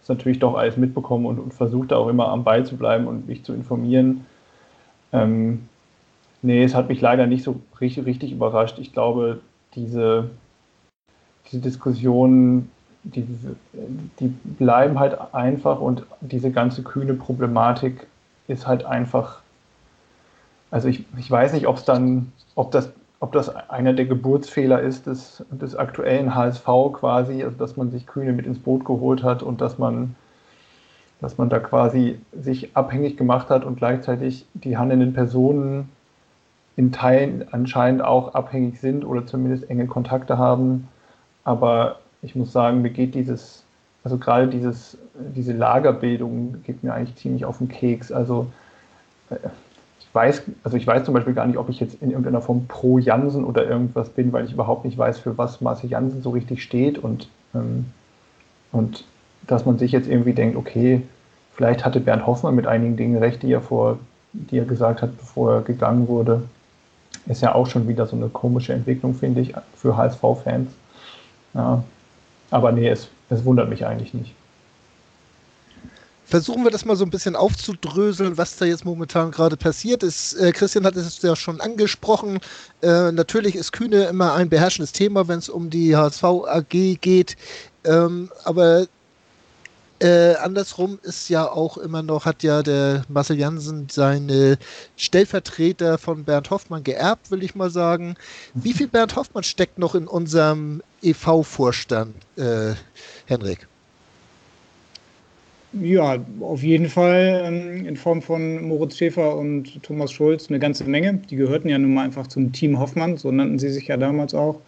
ist natürlich doch alles mitbekommen und, und versucht auch immer am Ball zu bleiben und mich zu informieren. Ähm, nee, es hat mich leider nicht so richtig, richtig überrascht. Ich glaube, diese diese Diskussionen, die, die bleiben halt einfach und diese ganze kühne Problematik ist halt einfach, also ich, ich weiß nicht, ob es dann, ob das, ob das einer der Geburtsfehler ist des, des aktuellen HSV quasi, also dass man sich Kühne mit ins Boot geholt hat und dass man, dass man da quasi sich abhängig gemacht hat und gleichzeitig die handelnden Personen in Teilen anscheinend auch abhängig sind oder zumindest enge Kontakte haben aber ich muss sagen, mir geht dieses, also gerade dieses, diese Lagerbildung geht mir eigentlich ziemlich auf den Keks. Also äh, ich weiß, also ich weiß zum Beispiel gar nicht, ob ich jetzt in irgendeiner Form pro Jansen oder irgendwas bin, weil ich überhaupt nicht weiß, für was Marcel Jansen so richtig steht und, ähm, und dass man sich jetzt irgendwie denkt, okay, vielleicht hatte Bernd Hoffmann mit einigen Dingen recht, die er vor, die er gesagt hat, bevor er gegangen wurde. Ist ja auch schon wieder so eine komische Entwicklung, finde ich, für HSV-Fans. Ja. Aber nee, es, es wundert mich eigentlich nicht. Versuchen wir das mal so ein bisschen aufzudröseln, was da jetzt momentan gerade passiert ist. Äh, Christian hat es ja schon angesprochen. Äh, natürlich ist Kühne immer ein beherrschendes Thema, wenn es um die HSV AG geht. Ähm, aber Äh, andersrum ist ja auch immer noch, hat ja der Marcel Jansen seine Stellvertreter von Bernd Hoffmann geerbt, will ich mal sagen. Wie viel Bernd Hoffmann steckt noch in unserem EV-Vorstand, äh, Henrik? Ja, auf jeden Fall ähm, in Form von Moritz Schäfer und Thomas Schulz eine ganze Menge. Die gehörten ja nun mal einfach zum Team Hoffmann, so nannten sie sich ja damals auch.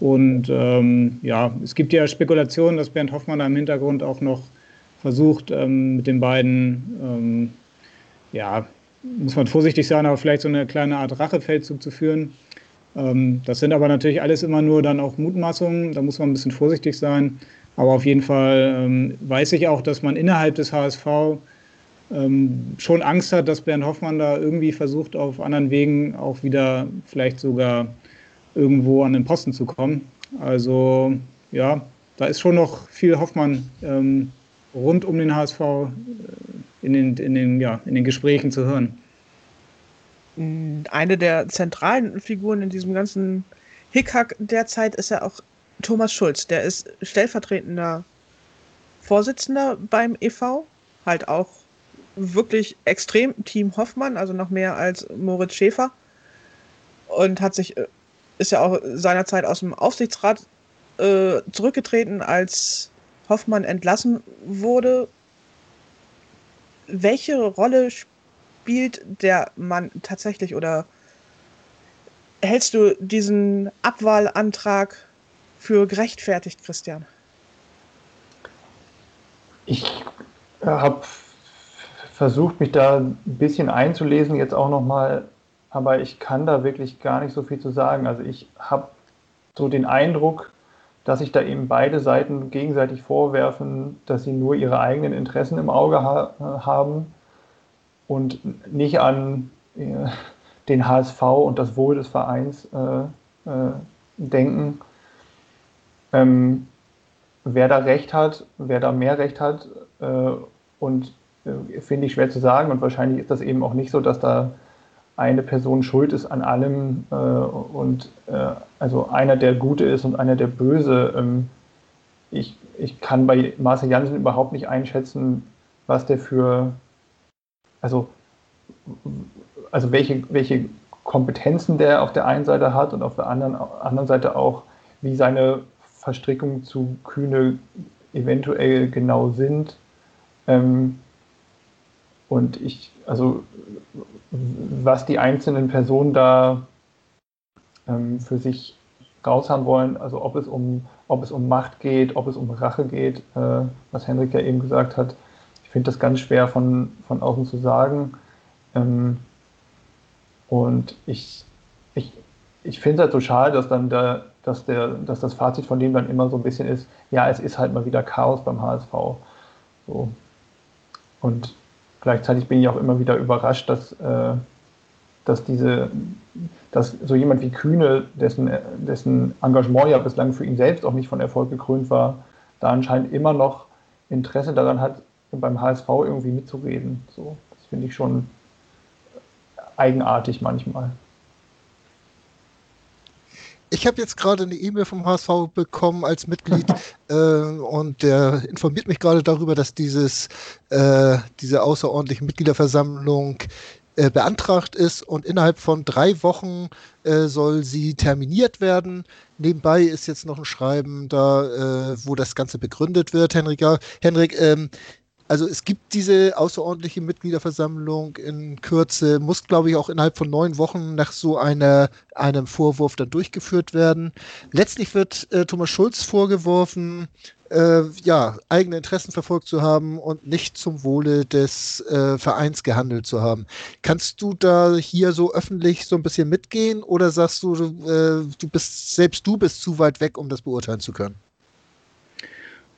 Und ähm, ja, es gibt ja Spekulationen, dass Bernd Hoffmann da im Hintergrund auch noch versucht, ähm, mit den beiden, ähm, ja, muss man vorsichtig sein, aber vielleicht so eine kleine Art Rachefeldzug zu führen. Ähm, das sind aber natürlich alles immer nur dann auch Mutmaßungen, da muss man ein bisschen vorsichtig sein. Aber auf jeden Fall ähm, weiß ich auch, dass man innerhalb des HSV ähm, schon Angst hat, dass Bernd Hoffmann da irgendwie versucht, auf anderen Wegen auch wieder vielleicht sogar irgendwo an den Posten zu kommen. Also ja, da ist schon noch viel Hoffmann ähm, rund um den HSV äh, in, den, in, den, ja, in den Gesprächen zu hören. Eine der zentralen Figuren in diesem ganzen Hickhack derzeit ist ja auch Thomas Schulz. Der ist stellvertretender Vorsitzender beim EV, halt auch wirklich extrem Team Hoffmann, also noch mehr als Moritz Schäfer. Und hat sich, äh, ist ja auch seinerzeit aus dem Aufsichtsrat äh, zurückgetreten, als Hoffmann entlassen wurde. Welche Rolle spielt der Mann tatsächlich oder hältst du diesen Abwahlantrag für gerechtfertigt, Christian? Ich äh, habe versucht, mich da ein bisschen einzulesen, jetzt auch nochmal, aber ich kann da wirklich gar nicht so viel zu sagen. Also ich habe so den Eindruck, dass sich da eben beide Seiten gegenseitig vorwerfen, dass sie nur ihre eigenen Interessen im Auge ha haben und nicht an äh, den HSV und das Wohl des Vereins äh, äh, denken. Ähm, wer da Recht hat, wer da mehr Recht hat äh, und äh, finde ich schwer zu sagen und wahrscheinlich ist das eben auch nicht so, dass da eine Person schuld ist an allem äh, und äh, also einer der Gute ist und einer der Böse. Ähm, ich, ich kann bei Marcel Janssen überhaupt nicht einschätzen, was der für, also, also welche, welche Kompetenzen der auf der einen Seite hat und auf der anderen, anderen Seite auch, wie seine Verstrickungen zu Kühne eventuell genau sind. Ähm, und ich, also was die einzelnen Personen da ähm, für sich raushaben wollen, also ob es um, ob es um Macht geht, ob es um Rache geht, äh, was Henrik ja eben gesagt hat. Ich finde das ganz schwer von, von außen zu sagen. Ähm, und ich, ich, ich finde es halt so schade, dass dann der, dass, der, dass das Fazit von dem dann immer so ein bisschen ist, ja, es ist halt mal wieder Chaos beim HSV. So. Und gleichzeitig bin ich auch immer wieder überrascht, dass, äh, dass diese, dass so jemand wie Kühne, dessen, dessen Engagement ja bislang für ihn selbst auch nicht von Erfolg gekrönt war, da anscheinend immer noch Interesse daran hat, beim HSV irgendwie mitzureden. So, das finde ich schon eigenartig manchmal. Ich habe jetzt gerade eine E-Mail vom HSV bekommen als Mitglied [laughs] äh, und der informiert mich gerade darüber, dass dieses, äh, diese außerordentliche Mitgliederversammlung äh, beantragt ist und innerhalb von drei Wochen äh, soll sie terminiert werden. Nebenbei ist jetzt noch ein Schreiben da, äh, wo das Ganze begründet wird, Henrik. Henrik, ähm, also es gibt diese außerordentliche Mitgliederversammlung in Kürze, muss, glaube ich, auch innerhalb von neun Wochen nach so einer, einem Vorwurf dann durchgeführt werden. Letztlich wird äh, Thomas Schulz vorgeworfen, äh, ja, eigene Interessen verfolgt zu haben und nicht zum Wohle des äh, Vereins gehandelt zu haben. Kannst du da hier so öffentlich so ein bisschen mitgehen oder sagst du, äh, du bist, selbst du bist zu weit weg, um das beurteilen zu können?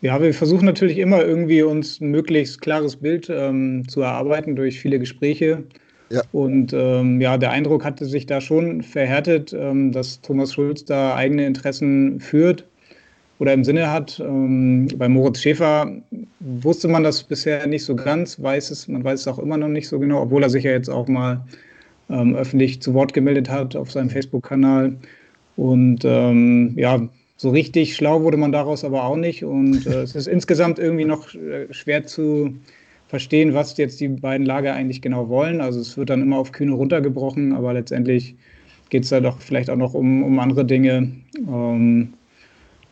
Ja, wir versuchen natürlich immer irgendwie uns ein möglichst klares Bild ähm, zu erarbeiten durch viele Gespräche. Ja. Und ähm, ja, der Eindruck hatte sich da schon verhärtet, ähm, dass Thomas Schulz da eigene Interessen führt oder im Sinne hat. Ähm, bei Moritz Schäfer wusste man das bisher nicht so ganz, weiß es, man weiß es auch immer noch nicht so genau, obwohl er sich ja jetzt auch mal ähm, öffentlich zu Wort gemeldet hat auf seinem Facebook-Kanal. Und ähm, ja, so richtig schlau wurde man daraus aber auch nicht. Und äh, es ist insgesamt irgendwie noch äh, schwer zu verstehen, was jetzt die beiden Lager eigentlich genau wollen. Also es wird dann immer auf Kühne runtergebrochen, aber letztendlich geht es da doch vielleicht auch noch um, um andere Dinge. Ähm,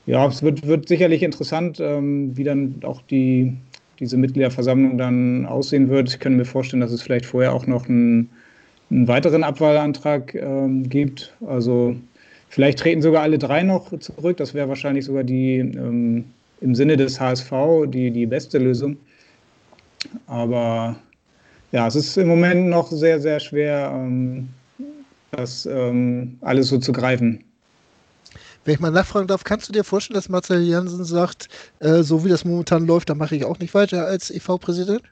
ja, es wird, wird sicherlich interessant, ähm, wie dann auch die, diese Mitgliederversammlung dann aussehen wird. Ich könnte mir vorstellen, dass es vielleicht vorher auch noch einen, einen weiteren Abwahlantrag ähm, gibt. Also vielleicht treten sogar alle drei noch zurück. Das wäre wahrscheinlich sogar die ähm, im Sinne des HSV die, die beste Lösung. Aber ja, es ist im Moment noch sehr, sehr schwer, ähm, das ähm, alles so zu greifen. Wenn ich mal nachfragen darf, kannst du dir vorstellen, dass Marcel Janssen sagt, äh, so wie das momentan läuft, da mache ich auch nicht weiter als EV-Präsident?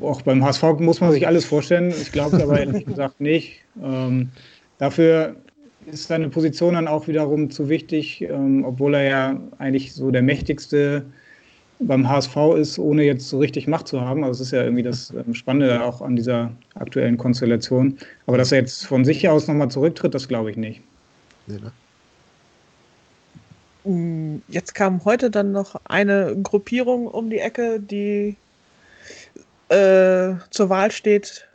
Auch beim HSV muss man sich alles vorstellen. Ich glaube aber ehrlich gesagt nicht. Ähm, dafür ist seine Position dann auch wiederum zu wichtig, ähm, obwohl er ja eigentlich so der mächtigste beim HSV ist, ohne jetzt so richtig Macht zu haben. Also es ist ja irgendwie das ähm, Spannende auch an dieser aktuellen Konstellation. Aber dass er jetzt von sich aus nochmal zurücktritt, das glaube ich nicht. Nee, ne? Mm, jetzt kam heute dann noch eine Gruppierung um die Ecke, die äh, zur Wahl steht,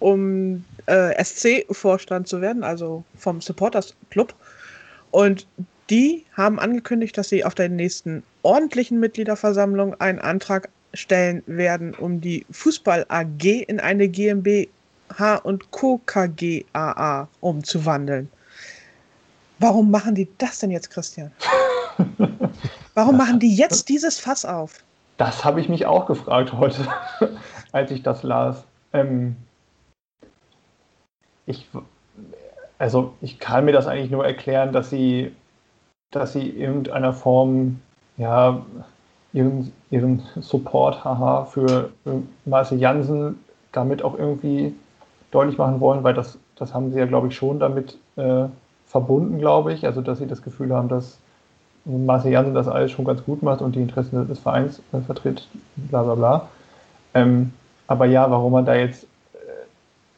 um äh, SC-Vorstand zu werden, also vom Supporters Club. Und die haben angekündigt, dass sie auf der nächsten ordentlichen Mitgliederversammlung einen Antrag stellen werden, um die Fußball AG in eine GmbH und Co. KGAA umzuwandeln. Warum machen die das denn jetzt, Christian? [laughs] Warum machen die jetzt dieses Fass auf? Das habe ich mich auch gefragt heute, [laughs] als ich das las. Ähm, ich, also ich kann mir das eigentlich nur erklären, dass sie, dass sie irgendeiner Form ja, ihren, ihren Support haha, für Marcel Jansen damit auch irgendwie deutlich machen wollen, weil das, das haben sie ja, glaube ich, schon damit äh, verbunden, glaube ich. Also, dass sie das Gefühl haben, dass Marcel Janssen das alles schon ganz gut macht und die Interessen des Vereins äh, vertritt, bla bla bla. Ähm, aber ja, warum man da jetzt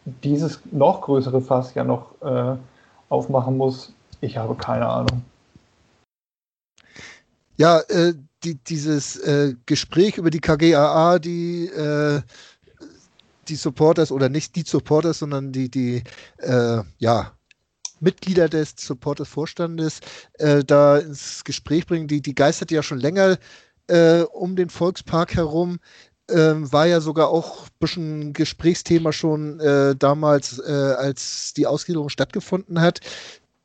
dieses noch größere Fass ja noch äh, aufmachen muss, ich habe keine Ahnung. Ja, äh, die, dieses äh, Gespräch über die KGAA, die äh, die Supporters oder nicht die Supporters, sondern die, die ja, Mitglieder des Supporters-Vorstandes äh, da ins Gespräch bringen. Die, die geistert ja schon länger äh, um den Volkspark herum. Ähm, war ja sogar auch ein bisschen Gesprächsthema schon äh, damals, äh, als die Ausgliederung stattgefunden hat.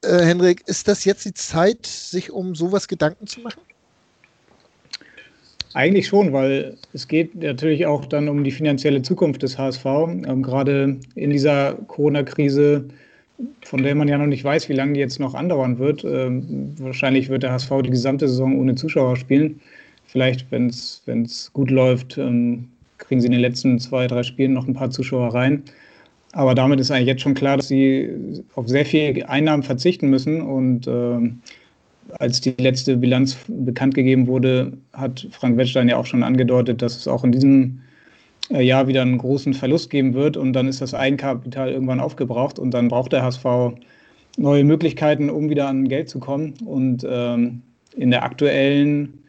Äh, Henrik, ist das jetzt die Zeit, sich um sowas Gedanken zu machen? Eigentlich schon, weil es geht natürlich auch dann um die finanzielle Zukunft des HSV. Ähm, gerade in dieser Corona-Krise von der man ja noch nicht weiß, wie lange die jetzt noch andauern wird. Ähm, wahrscheinlich wird der HSV die gesamte Saison ohne Zuschauer spielen. Vielleicht, wenn es gut läuft, ähm, kriegen sie in den letzten zwei, drei Spielen noch ein paar Zuschauer rein. Aber damit ist eigentlich jetzt schon klar, dass sie auf sehr viel Einnahmen verzichten müssen. Und äh, als die letzte Bilanz bekannt gegeben wurde, hat Frank Wettstein ja auch schon angedeutet, dass es auch in diesem äh, Jahr wieder einen großen Verlust geben wird und dann ist das Eigenkapital irgendwann aufgebraucht und dann braucht der HSV neue Möglichkeiten, um wieder an Geld zu kommen. Und ähm, in der aktuellen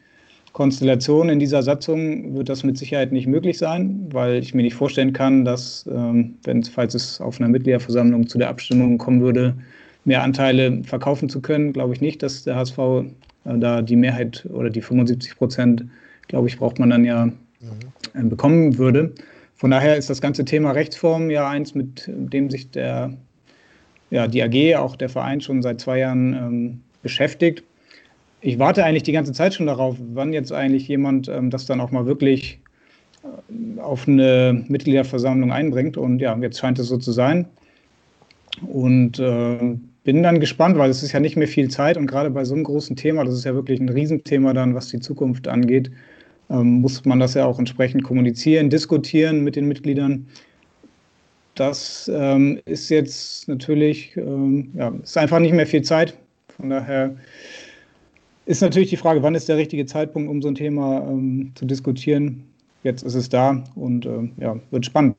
Konstellation in dieser Satzung wird das mit Sicherheit nicht möglich sein, weil ich mir nicht vorstellen kann, dass, ähm, wenn, falls es auf einer Mitgliederversammlung zu der Abstimmung kommen würde, mehr Anteile verkaufen zu können, glaube ich nicht, dass der HSV äh, da die Mehrheit oder die 75 Prozent, glaube ich, braucht man dann ja äh, bekommen würde. Von daher ist das ganze Thema Rechtsform ja eins, mit dem sich der, ja, die AG, auch der Verein schon seit zwei Jahren ähm, beschäftigt. Ich warte eigentlich die ganze Zeit schon darauf, wann jetzt eigentlich jemand ähm, das dann auch mal wirklich äh, auf eine Mitgliederversammlung einbringt. Und ja, jetzt scheint es so zu sein. Und äh, bin dann gespannt, weil es ist ja nicht mehr viel Zeit und gerade bei so einem großen Thema, das ist ja wirklich ein Riesenthema dann, was die Zukunft angeht, ähm, muss man das ja auch entsprechend kommunizieren, diskutieren mit den Mitgliedern. Das ähm, ist jetzt natürlich, ähm, ja, ist einfach nicht mehr viel Zeit. Von daher ist natürlich die Frage, wann ist der richtige Zeitpunkt, um so ein Thema ähm, zu diskutieren. Jetzt ist es da und äh, ja, wird spannend.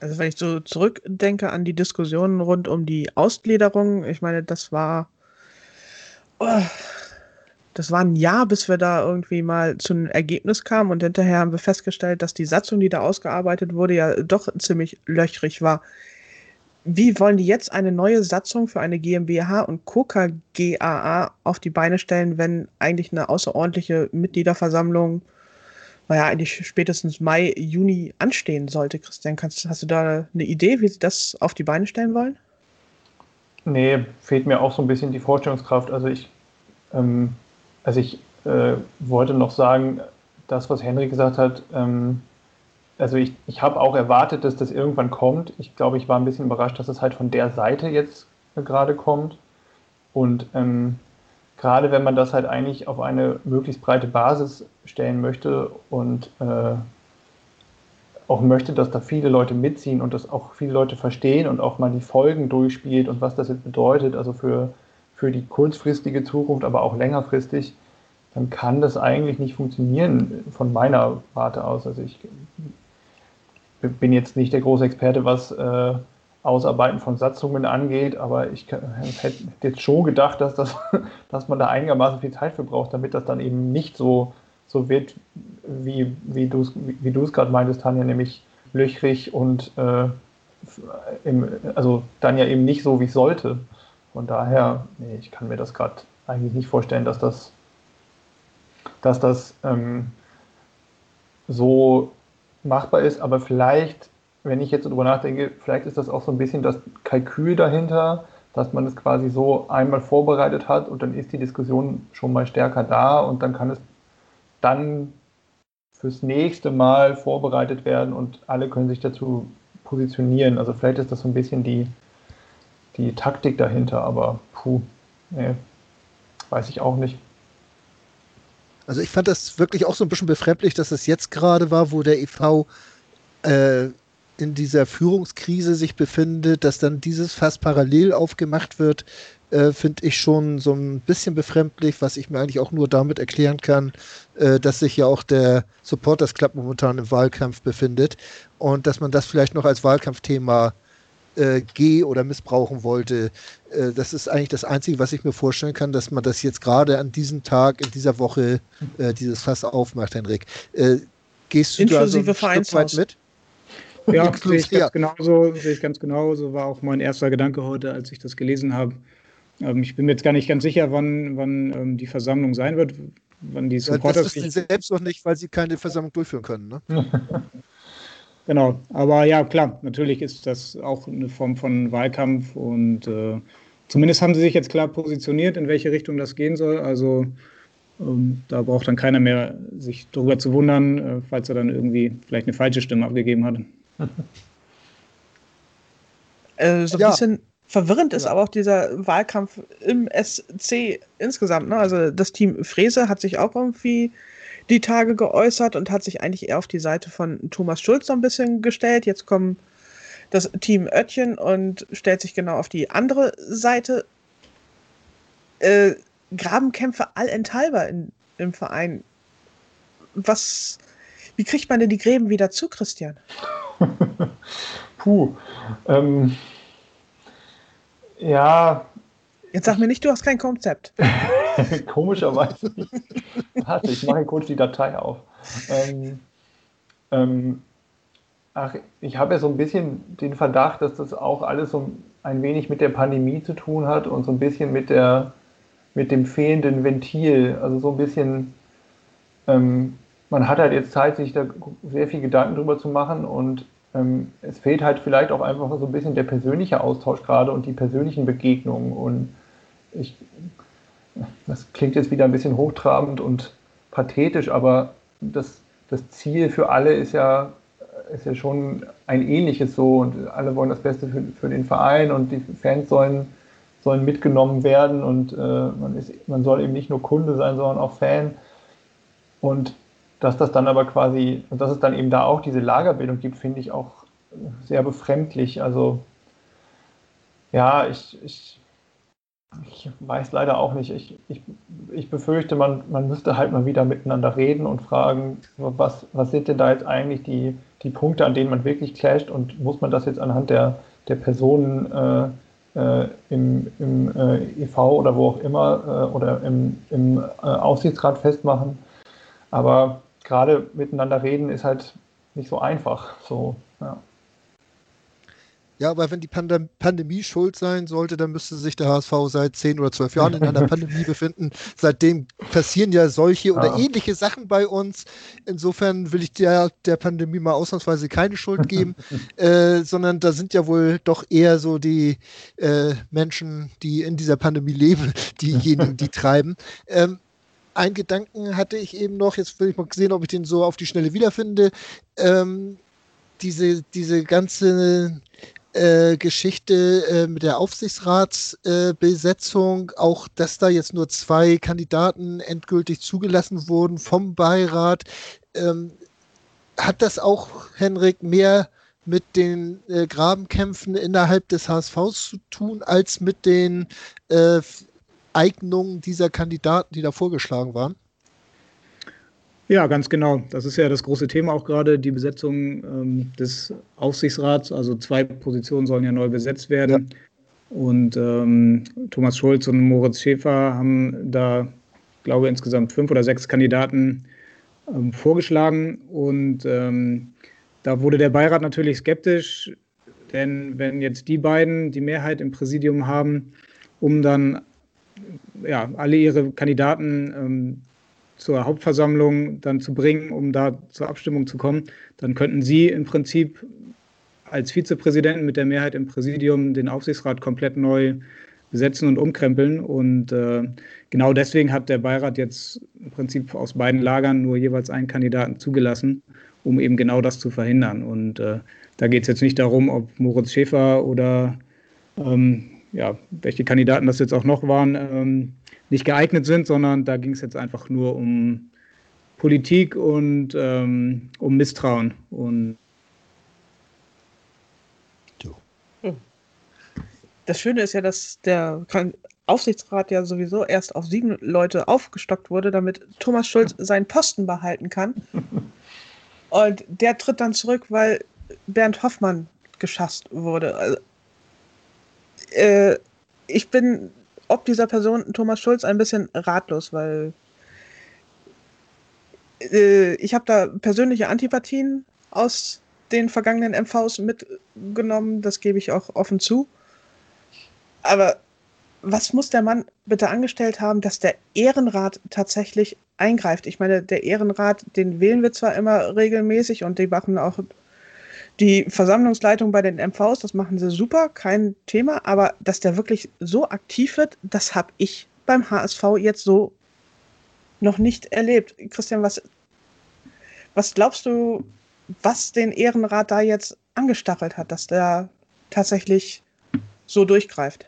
Also wenn ich so zurückdenke an die Diskussionen rund um die Ausgliederung, ich meine, das war das war ein Jahr, bis wir da irgendwie mal zu einem Ergebnis kamen und hinterher haben wir festgestellt, dass die Satzung, die da ausgearbeitet wurde, ja doch ziemlich löchrig war. Wie wollen die jetzt eine neue Satzung für eine GmbH und Coca GAA auf die Beine stellen, wenn eigentlich eine außerordentliche Mitgliederversammlung, naja, eigentlich spätestens Mai, Juni anstehen sollte? Christian, kannst, hast du da eine Idee, wie sie das auf die Beine stellen wollen? Nee, fehlt mir auch so ein bisschen die Vorstellungskraft. Also ich, ähm, also ich äh, wollte noch sagen, das, was Henry gesagt hat, ähm, also ich, ich habe auch erwartet, dass das irgendwann kommt. Ich glaube, ich war ein bisschen überrascht, dass es halt von der Seite jetzt gerade kommt. Und ähm, gerade wenn man das halt eigentlich auf eine möglichst breite Basis stellen möchte und äh, auch möchte, dass da viele Leute mitziehen und das auch viele Leute verstehen und auch mal die Folgen durchspielt und was das jetzt bedeutet, also für, für die kurzfristige Zukunft, aber auch längerfristig, dann kann das eigentlich nicht funktionieren von meiner Warte aus. Also ich bin jetzt nicht der große Experte, was äh, Ausarbeiten von Satzungen angeht, aber ich hätte jetzt schon gedacht, dass, das, [laughs] dass man da einigermaßen viel Zeit für braucht, damit das dann eben nicht so, so wird, wie, wie du es wie, wie gerade meintest, Tanja, nämlich löchrig und äh, im, also dann ja eben nicht so, wie es sollte. Von daher, nee, ich kann mir das gerade eigentlich nicht vorstellen, dass das, dass das ähm, so machbar ist, aber vielleicht, wenn ich jetzt darüber nachdenke, vielleicht ist das auch so ein bisschen das Kalkül dahinter, dass man es quasi so einmal vorbereitet hat und dann ist die Diskussion schon mal stärker da und dann kann es dann fürs nächste Mal vorbereitet werden und alle können sich dazu positionieren. Also vielleicht ist das so ein bisschen die, die Taktik dahinter, aber puh, nee, weiß ich auch nicht. Also ich fand das wirklich auch so ein bisschen befremdlich, dass es jetzt gerade war, wo der EV äh, in dieser Führungskrise sich befindet, dass dann dieses fast parallel aufgemacht wird, äh, finde ich schon so ein bisschen befremdlich, was ich mir eigentlich auch nur damit erklären kann, äh, dass sich ja auch der Supporters Club momentan im Wahlkampf befindet und dass man das vielleicht noch als Wahlkampfthema äh, geh- oder missbrauchen wollte. Äh, das ist eigentlich das Einzige, was ich mir vorstellen kann, dass man das jetzt gerade an diesem Tag, in dieser Woche, äh, dieses Fass aufmacht, Henrik. Äh, gehst du Inklusive da so ein Stück weit mit? Ja, sehe ich ganz genauso, sehe ich ganz genau. So war auch mein erster Gedanke heute, als ich das gelesen habe. Ähm, ich bin mir jetzt gar nicht ganz sicher, wann, wann ähm, die Versammlung sein wird, wann die Supporters. Das wissen sie selbst noch nicht, weil sie keine Versammlung durchführen können. Ne? [laughs] Genau, aber ja, klar, natürlich ist das auch eine Form von Wahlkampf und äh, zumindest haben sie sich jetzt klar positioniert, in welche Richtung das gehen soll. Also ähm, da braucht dann keiner mehr sich darüber zu wundern, äh, falls er dann irgendwie vielleicht eine falsche Stimme abgegeben hat. [laughs] Äh, so ein ja. bisschen verwirrend ist aber auch dieser Wahlkampf im SC insgesamt. Ne? Also das Team Frese hat sich auch irgendwie die Tage geäußert und hat sich eigentlich eher auf die Seite von Thomas Schulz so ein bisschen gestellt. Jetzt kommt das Team Oettchen und stellt sich genau auf die andere Seite. Äh, Grabenkämpfe allenthalber in, im Verein. Was, wie kriegt man denn die Gräben wieder zu, Christian? [laughs] Puh. Ähm, ja, Jetzt sag mir nicht, du hast kein Konzept. [laughs] [laughs] Komischerweise. Warte, ich mache kurz die Datei auf. Ähm, ähm, ach, ich habe ja so ein bisschen den Verdacht, dass das auch alles so ein wenig mit der Pandemie zu tun hat und so ein bisschen mit der mit dem fehlenden Ventil. Also so ein bisschen, ähm, man hat halt jetzt Zeit, sich da sehr viel Gedanken drüber zu machen und ähm, es fehlt halt vielleicht auch einfach so ein bisschen der persönliche Austausch gerade und die persönlichen Begegnungen und ich, das klingt jetzt wieder ein bisschen hochtrabend und pathetisch, aber das, das Ziel für alle ist ja, ist ja schon ein ähnliches so und alle wollen das Beste für, für den Verein und die Fans sollen, sollen mitgenommen werden und äh, man, ist, man soll eben nicht nur Kunde sein, sondern auch Fan. Und dass das dann aber quasi, und dass es dann eben da auch diese Lagerbildung gibt, finde ich auch sehr befremdlich. Also ja, ich, ich ich weiß leider auch nicht. Ich, ich, ich befürchte, man, man müsste halt mal wieder miteinander reden und fragen, was, was sind denn da jetzt eigentlich die, die Punkte, an denen man wirklich clasht und muss man das jetzt anhand der, der Personen äh, äh, im, im äh, EV oder wo auch immer äh, oder im, im äh, Aufsichtsrat festmachen. Aber gerade miteinander reden ist halt nicht so einfach. So, ja. Ja, aber wenn die Pandem Pandemie schuld sein sollte, dann müsste sich der HSV seit zehn oder zwölf Jahren in einer [laughs] Pandemie befinden. Seitdem passieren ja solche oder ja. ähnliche Sachen bei uns. Insofern will ich der, der Pandemie mal ausnahmsweise keine Schuld geben, [laughs] äh, sondern da sind ja wohl doch eher so die äh, Menschen, die in dieser Pandemie leben, [laughs] diejenigen, die treiben. Ähm, ein Gedanken hatte ich eben noch, jetzt will ich mal sehen, ob ich den so auf die Schnelle wiederfinde. Ähm, diese, diese ganze äh, Geschichte äh, mit der Aufsichtsratsbesetzung, äh, auch dass da jetzt nur zwei Kandidaten endgültig zugelassen wurden vom Beirat. Ähm, hat das auch, Henrik, mehr mit den äh, Grabenkämpfen innerhalb des HSVs zu tun, als mit den äh, Eignungen dieser Kandidaten, die da vorgeschlagen waren? Ja, ganz genau. Das ist ja das große Thema auch gerade, die Besetzung ähm, des Aufsichtsrats. Also zwei Positionen sollen ja neu besetzt werden. Ja. Und ähm, Thomas Schulz und Moritz Schäfer haben da, glaube ich, insgesamt fünf oder sechs Kandidaten ähm, vorgeschlagen. Und ähm, da wurde der Beirat natürlich skeptisch, denn wenn jetzt die beiden die Mehrheit im Präsidium haben, um dann ja, alle ihre Kandidaten ähm, zur Hauptversammlung dann zu bringen, um da zur Abstimmung zu kommen, dann könnten Sie im Prinzip als Vizepräsidenten mit der Mehrheit im Präsidium den Aufsichtsrat komplett neu besetzen und umkrempeln. Und äh, genau deswegen hat der Beirat jetzt im Prinzip aus beiden Lagern nur jeweils einen Kandidaten zugelassen, um eben genau das zu verhindern. Und äh, da geht es jetzt nicht darum, ob Moritz Schäfer oder ähm, ja, welche Kandidaten das jetzt auch noch waren, ähm, nicht geeignet sind, sondern da ging es jetzt einfach nur um Politik und ähm, um Misstrauen. Und das Schöne ist ja, dass der Aufsichtsrat ja sowieso erst auf sieben Leute aufgestockt wurde, damit Thomas Schulz seinen Posten behalten kann. Und der tritt dann zurück, weil Bernd Hoffmann geschasst wurde. Also, äh, ich bin ob dieser Person Thomas Schulz ein bisschen ratlos, weil äh, ich habe da persönliche Antipathien aus den vergangenen MVs mitgenommen, das gebe ich auch offen zu. Aber was muss der Mann bitte angestellt haben, dass der Ehrenrat tatsächlich eingreift? Ich meine, der Ehrenrat, den wählen wir zwar immer regelmäßig und die machen auch die Versammlungsleitung bei den MVs, das machen sie super, kein Thema, aber dass der wirklich so aktiv wird, das habe ich beim HSV jetzt so noch nicht erlebt. Christian, was, was glaubst du, was den Ehrenrat da jetzt angestachelt hat, dass der tatsächlich so durchgreift?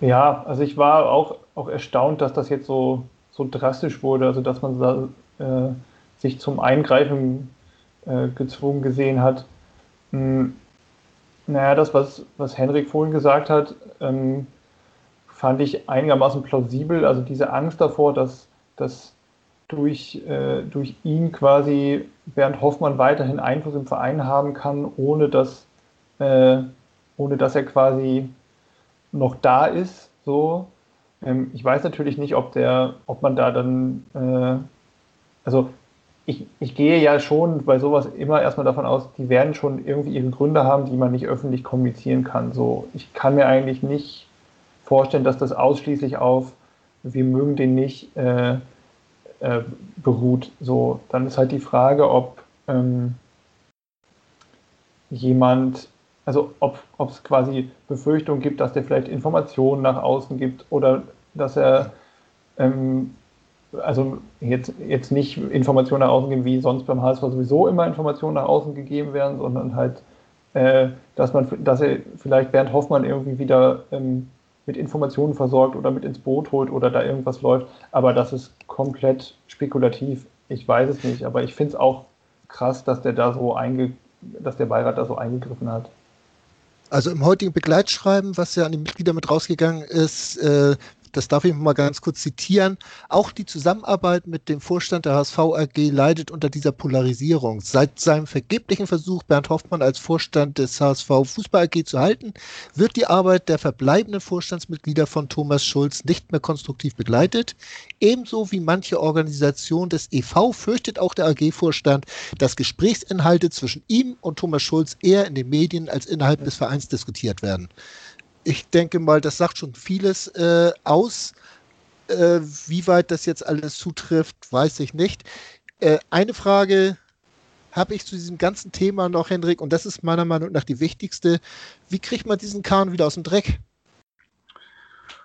Ja, also ich war auch, auch erstaunt, dass das jetzt so, so drastisch wurde, also dass man da, äh, sich zum Eingreifen äh, gezwungen gesehen hat. Hm, naja, das, was, was Henrik vorhin gesagt hat, ähm, fand ich einigermaßen plausibel. Also diese Angst davor, dass, dass durch, äh, durch ihn quasi Bernd Hoffmann weiterhin Einfluss im Verein haben kann, ohne dass, äh, ohne dass er quasi noch da ist. So. Ähm, ich weiß natürlich nicht, ob der, ob man da dann, äh, also ich, ich gehe ja schon bei sowas immer erstmal davon aus, die werden schon irgendwie ihre Gründe haben, die man nicht öffentlich kommunizieren kann. So, ich kann mir eigentlich nicht vorstellen, dass das ausschließlich auf wir mögen den nicht äh, äh, beruht. So, dann ist halt die Frage, ob ähm, jemand, also ob es quasi Befürchtungen gibt, dass der vielleicht Informationen nach außen gibt oder dass er ähm, also jetzt, jetzt nicht Informationen nach außen geben, wie sonst beim HSV sowieso immer Informationen nach außen gegeben werden, sondern halt, äh, dass man, dass er vielleicht Bernd Hoffmann irgendwie wieder ähm, mit Informationen versorgt oder mit ins Boot holt oder da irgendwas läuft. Aber das ist komplett spekulativ. Ich weiß es nicht, aber ich finde es auch krass, dass der da so einge dass der Beirat da so eingegriffen hat. Also im heutigen Begleitschreiben, was ja an die Mitglieder mit rausgegangen ist, äh, das darf ich mal ganz kurz zitieren, auch die Zusammenarbeit mit dem Vorstand der HSV AG leidet unter dieser Polarisierung. Seit seinem vergeblichen Versuch, Bernd Hoffmann als Vorstand des HSV Fußball AG zu halten, wird die Arbeit der verbleibenden Vorstandsmitglieder von Thomas Schulz nicht mehr konstruktiv begleitet. Ebenso wie manche Organisation des EV fürchtet auch der AG-Vorstand, dass Gesprächsinhalte zwischen ihm und Thomas Schulz eher in den Medien als innerhalb des Vereins diskutiert werden ich denke mal, das sagt schon vieles äh, aus. Äh, wie weit das jetzt alles zutrifft, weiß ich nicht. Äh, eine Frage habe ich zu diesem ganzen Thema noch, Hendrik, und das ist meiner Meinung nach die wichtigste. Wie kriegt man diesen Kahn wieder aus dem Dreck?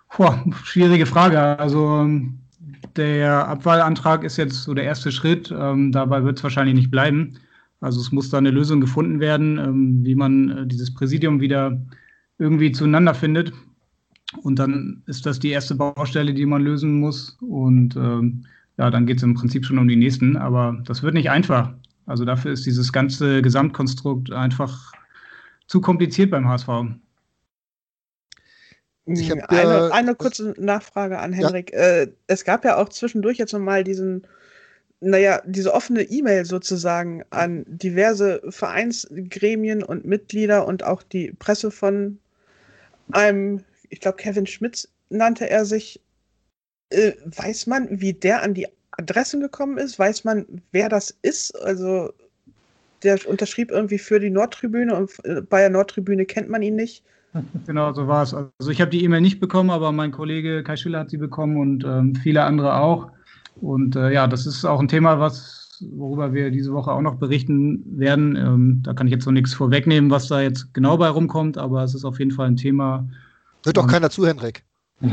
Puh, schwierige Frage. Also der Abwahlantrag ist jetzt so der erste Schritt. Ähm, dabei wird es wahrscheinlich nicht bleiben. Also es muss da eine Lösung gefunden werden, ähm, wie man äh, dieses Präsidium wieder irgendwie zueinander findet. Und dann ist das die erste Baustelle, die man lösen muss. Und ähm, ja, dann geht es im Prinzip schon um die nächsten. Aber das wird nicht einfach. Also dafür ist dieses ganze Gesamtkonstrukt einfach zu kompliziert beim HSV. Ich hab, eine, eine kurze Nachfrage an Henrik. Ja. Äh, es gab ja auch zwischendurch jetzt nochmal diesen, naja, diese offene E-Mail sozusagen an diverse Vereinsgremien und Mitglieder und auch die Presse von einem, ich glaube, Kevin Schmitz nannte er sich. Äh, weiß man, wie der an die Adressen gekommen ist? Weiß man, wer das ist? Also, der unterschrieb irgendwie für die Nordtribüne und äh, bei der Nordtribüne kennt man ihn nicht. [laughs] Genau, so war es. Also ich habe die E-Mail nicht bekommen, aber mein Kollege Kai Schiller hat sie bekommen und ähm, viele andere auch. Und äh, ja, das ist auch ein Thema, was, worüber wir diese Woche auch noch berichten werden. Ähm, da kann ich jetzt noch nichts vorwegnehmen, was da jetzt genau bei rumkommt, aber es ist auf jeden Fall ein Thema. Hört doch ähm, keiner zu, Henrik. [laughs]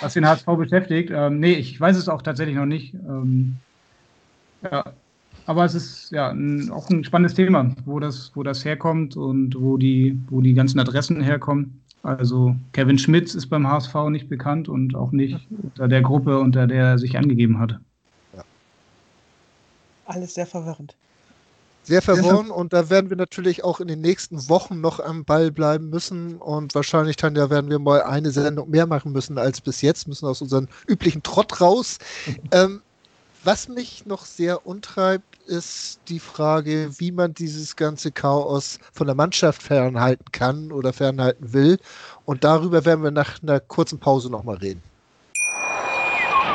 was den HSV beschäftigt. Ähm, nee, ich weiß es auch tatsächlich noch nicht. Ähm, ja, aber es ist ja ein, auch ein spannendes Thema, wo das, wo das herkommt und wo die, wo die ganzen Adressen herkommen. Also Kevin Schmitz ist beim HSV nicht bekannt und auch nicht unter der Gruppe, unter der er sich angegeben hat. Alles sehr verwirrend. Sehr verworren und da werden wir natürlich auch in den nächsten Wochen noch am Ball bleiben müssen und wahrscheinlich, Tanja, werden wir mal eine Sendung mehr machen müssen als bis jetzt, müssen aus unserem üblichen Trott raus. [laughs] ähm, was mich noch sehr untreibt, ist die Frage, wie man dieses ganze Chaos von der Mannschaft fernhalten kann oder fernhalten will. Und darüber werden wir nach einer kurzen Pause nochmal reden.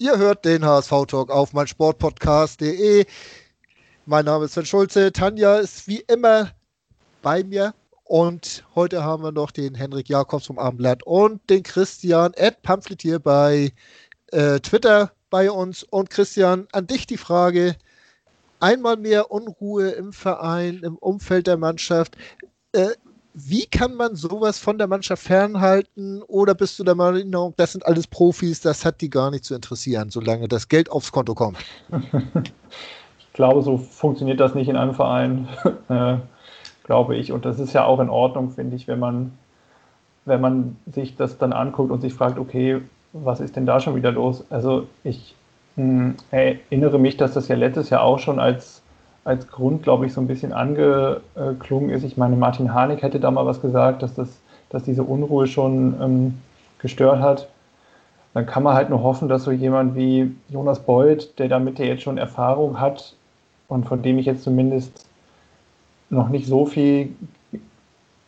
Ihr hört den HSV-Talk auf meinsportpodcast.de. Mein Name ist Sven Schulze. Tanja ist wie immer bei mir. Und heute haben wir noch den Henrik Jakobs vom Abendblatt und den Christian Ed Pamphlet bei äh, Twitter bei uns. Und Christian, an dich die Frage: Einmal mehr Unruhe im Verein, im Umfeld der Mannschaft. Äh, wie kann man sowas von der Mannschaft fernhalten? Oder bist du der Meinung, das sind alles Profis, das hat die gar nicht zu interessieren, solange das Geld aufs Konto kommt? [laughs] Ich glaube, so funktioniert das nicht in einem Verein, [laughs] äh, glaube ich. Und das ist ja auch in Ordnung, finde ich, wenn man, wenn man sich das dann anguckt und sich fragt, okay, was ist denn da schon wieder los? Also ich mh, hm, erinnere mich, dass das ja letztes Jahr auch schon als, als Grund, glaube ich, so ein bisschen angeklungen ist. Ich meine, Martin Harnik hätte da mal was gesagt, dass, das, dass diese Unruhe schon ähm, gestört hat. Dann kann man halt nur hoffen, dass so jemand wie Jonas Beuth, der damit ja jetzt schon Erfahrung hat und von dem ich jetzt zumindest noch nicht so viel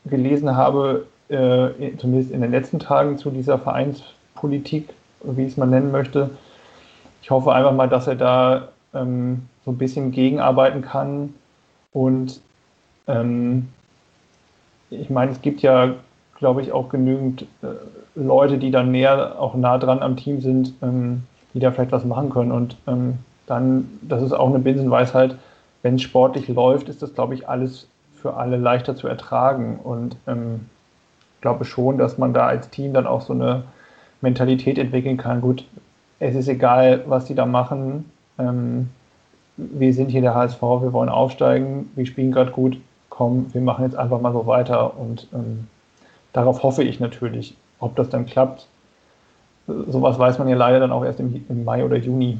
gelesen habe, äh, zumindest in den letzten Tagen zu dieser Vereins Politik, wie ich es mal nennen möchte. Ich hoffe einfach mal, dass er da ähm, so ein bisschen gegenarbeiten kann. Und ähm, ich meine, es gibt ja, glaube ich, auch genügend äh, Leute, die dann näher, auch nah dran am Team sind, ähm, die da vielleicht was machen können. Und ähm, dann, das ist auch eine Binsenweisheit, wenn es sportlich läuft, ist das, glaube ich, alles für alle leichter zu ertragen. Und ähm, glaube schon, dass man da als Team dann auch so eine Mentalität entwickeln kann. Gut, es ist egal, was die da machen. Ähm, wir sind hier der HSV, wir wollen aufsteigen, wir spielen gerade gut, komm, wir machen jetzt einfach mal so weiter und ähm, darauf hoffe ich natürlich. Ob das dann klappt, sowas weiß man ja leider dann auch erst im, im Mai oder Juni.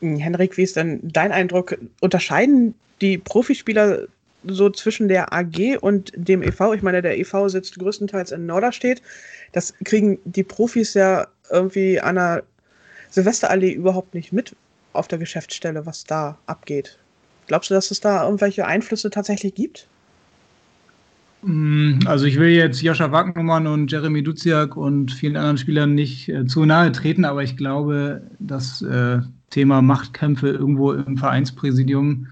Henrik, wie ist denn dein Eindruck? Unterscheiden die Profispieler so zwischen der AG und dem EV? Ich meine, der EV sitzt größtenteils in Norderstedt. Das kriegen die Profis ja irgendwie an der Silvesterallee überhaupt nicht mit auf der Geschäftsstelle, was da abgeht. Glaubst du, dass es da irgendwelche Einflüsse tatsächlich gibt? Mm, also ich will jetzt Joscha Wagnumann und Jeremy Duziak und vielen anderen Spielern nicht äh, zu nahe treten, aber ich glaube, das äh, Thema Machtkämpfe irgendwo im Vereinspräsidium,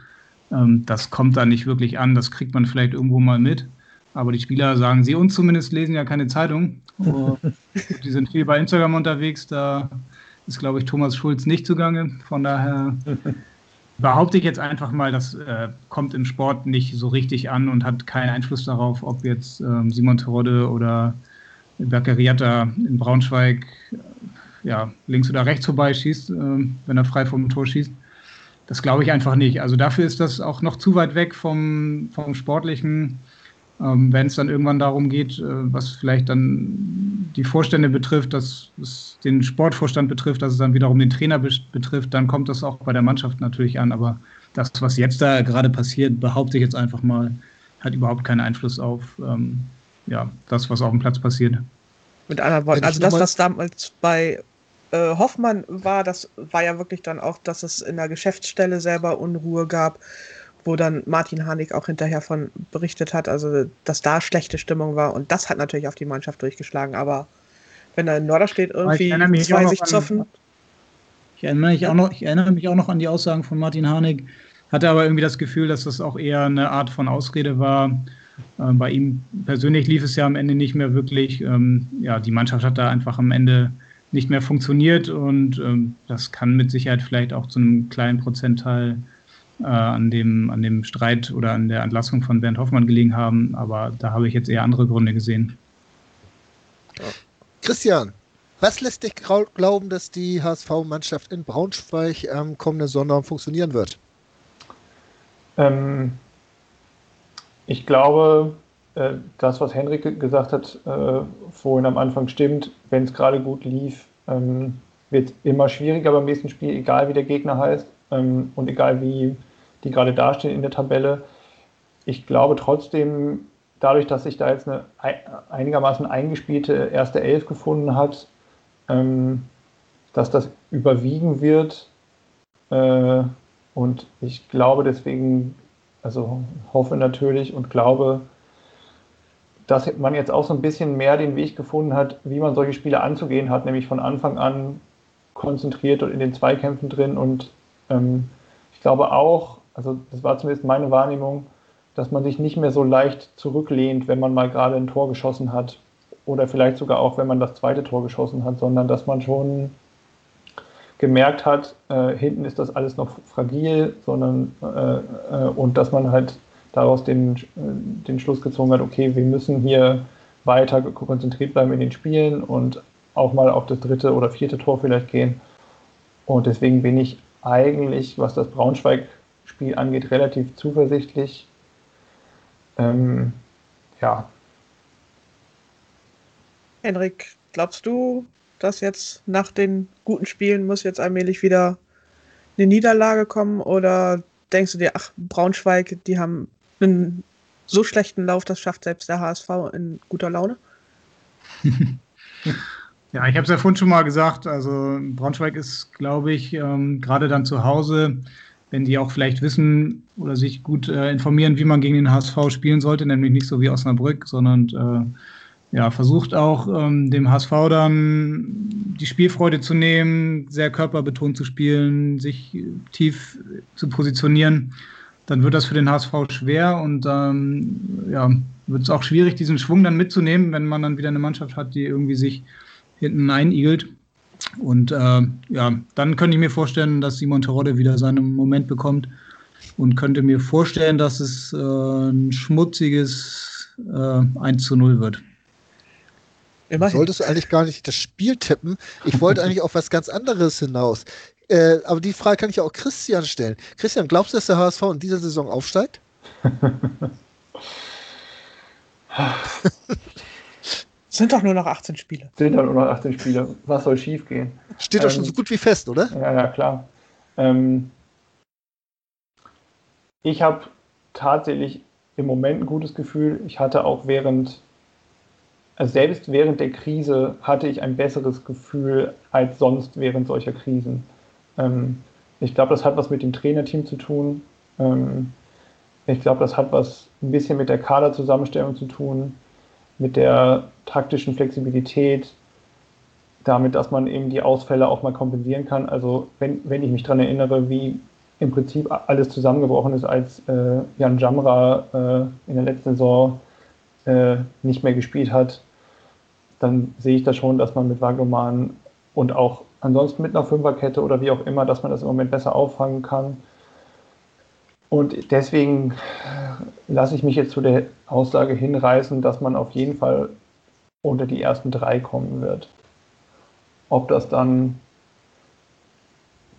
ähm, das kommt da nicht wirklich an. Das kriegt man vielleicht irgendwo mal mit. Aber die Spieler sagen sie uns zumindest lesen ja keine Zeitung. [laughs] die sind viel bei Instagram unterwegs. Da ist, glaube ich, Thomas Schulz nicht zugange. Von daher [laughs] behaupte ich jetzt einfach mal, das äh, kommt im Sport nicht so richtig an und hat keinen Einfluss darauf, ob jetzt ähm, Simon Terodde oder Berkeriata in Braunschweig äh, ja, links oder rechts vorbeischießt, äh, wenn er frei vom Tor schießt. Das glaube ich einfach nicht. Also dafür ist das auch noch zu weit weg vom, vom Sportlichen. Ähm, wenn es dann irgendwann darum geht, äh, was vielleicht dann die Vorstände betrifft, dass es den Sportvorstand betrifft, dass es dann wiederum den Trainer betrifft, dann kommt das auch bei der Mannschaft natürlich an. Aber das, was jetzt da gerade passiert, behaupte ich jetzt einfach mal, hat überhaupt keinen Einfluss auf ähm, ja, das, was auf dem Platz passiert. Mit anderen Worten, also das, was damals bei äh, Hoffmann war, das war ja wirklich dann auch, dass es in der Geschäftsstelle selber Unruhe gab wo dann Martin Harnik auch hinterher von berichtet hat, also dass da schlechte Stimmung war und das hat natürlich auf die Mannschaft durchgeschlagen, aber wenn da in Norderstedt irgendwie zwei sich zoffen. Ich erinnere, mich auch noch, ich erinnere mich auch noch an die Aussagen von Martin Harnik, hatte aber irgendwie das Gefühl, dass das auch eher eine Art von Ausrede war. Ähm, bei ihm persönlich lief es ja am Ende nicht mehr wirklich. Ähm, ja, die Mannschaft hat da einfach am Ende nicht mehr funktioniert und ähm, das kann mit Sicherheit vielleicht auch zu einem kleinen Prozentteil äh, an, dem, an dem Streit oder an der Entlassung von Bernd Hoffmann gelegen haben. Aber da habe ich jetzt eher andere Gründe gesehen. Christian, was lässt dich glauben, dass die HSV-Mannschaft in Braunschweig am kommenden Sonntag funktionieren wird? Ähm, ich glaube, äh, das, was Henrik gesagt hat, äh, vorhin am Anfang stimmt. Wenn es gerade gut lief, ähm, wird es immer schwieriger beim nächsten Spiel, egal wie der Gegner heißt ähm, und egal wie die gerade dastehen in der Tabelle. Ich glaube trotzdem, dadurch, dass sich da jetzt eine einigermaßen eingespielte erste Elf gefunden hat, ähm, dass das überwiegen wird. Äh, und ich glaube deswegen, also hoffe natürlich und glaube, dass man jetzt auch so ein bisschen mehr den Weg gefunden hat, wie man solche Spiele anzugehen hat, nämlich von Anfang an konzentriert und in den Zweikämpfen drin. Und ähm, ich glaube auch, also das war zumindest meine Wahrnehmung, dass man sich nicht mehr so leicht zurücklehnt, wenn man mal gerade ein Tor geschossen hat oder vielleicht sogar auch, wenn man das zweite Tor geschossen hat, sondern dass man schon gemerkt hat, äh, hinten ist das alles noch fragil, sondern äh, äh, und dass man halt daraus den, äh, den Schluss gezogen hat, okay, wir müssen hier weiter konzentriert bleiben in den Spielen und auch mal auf das dritte oder vierte Tor vielleicht gehen. Und deswegen bin ich eigentlich, was das Braunschweig Spiel angeht, relativ zuversichtlich. Ähm, ja. Henrik, glaubst du, dass jetzt nach den guten Spielen muss jetzt allmählich wieder eine Niederlage kommen? Oder denkst du dir, ach, Braunschweig, die haben einen so schlechten Lauf, das schafft selbst der HSV in guter Laune? [laughs] Ja, ich habe es ja vorhin schon mal gesagt. Also Braunschweig ist, glaube ich, ähm, gerade dann zu Hause wenn die auch vielleicht wissen oder sich gut äh, informieren, wie man gegen den HSV spielen sollte, nämlich nicht so wie Osnabrück, sondern äh, ja, versucht auch ähm, dem HSV dann die Spielfreude zu nehmen, sehr körperbetont zu spielen, sich tief zu positionieren, dann wird das für den HSV schwer und ähm, ja, wird es auch schwierig, diesen Schwung dann mitzunehmen, wenn man dann wieder eine Mannschaft hat, die irgendwie sich hinten einigelt. Und äh, ja, dann könnte ich mir vorstellen, dass Simon Terodde wieder seinen Moment bekommt und könnte mir vorstellen, dass es äh, ein schmutziges äh, 1 zu 0 wird. Immerhin. Solltest du eigentlich gar nicht das Spiel tippen. Ich wollte [laughs] eigentlich auf was ganz anderes hinaus. Äh, aber die Frage kann ich auch Christian stellen. Christian, glaubst du, dass der HSV in dieser Saison aufsteigt? [laughs] [laughs] Sind doch nur noch 18 Spiele. Sind dann nur noch 18 Spiele. Was soll schiefgehen? Steht doch schon Ähm, so gut wie fest, oder? Ja, ja, klar. Ähm, ich habe tatsächlich im Moment ein gutes Gefühl. Ich hatte auch während, also selbst während der Krise, hatte ich ein besseres Gefühl als sonst während solcher Krisen. Ähm, ich glaube, das hat was mit dem Trainerteam zu tun. Ähm, ich glaube, das hat was ein bisschen mit der Kaderzusammenstellung zu tun, mit der taktischen Flexibilität, damit, dass man eben die Ausfälle auch mal kompensieren kann. Also wenn, wenn ich mich daran erinnere, wie im Prinzip alles zusammengebrochen ist, als äh, Jan Jamra äh, in der letzten Saison äh, nicht mehr gespielt hat, dann sehe ich da schon, dass man mit Wagnoman und auch ansonsten mit einer Fünferkette oder wie auch immer, dass man das im Moment besser auffangen kann. Und deswegen äh, lasse ich mich jetzt zu der Aussage hinreißen, dass man auf jeden Fall unter die ersten drei kommen wird. Ob das dann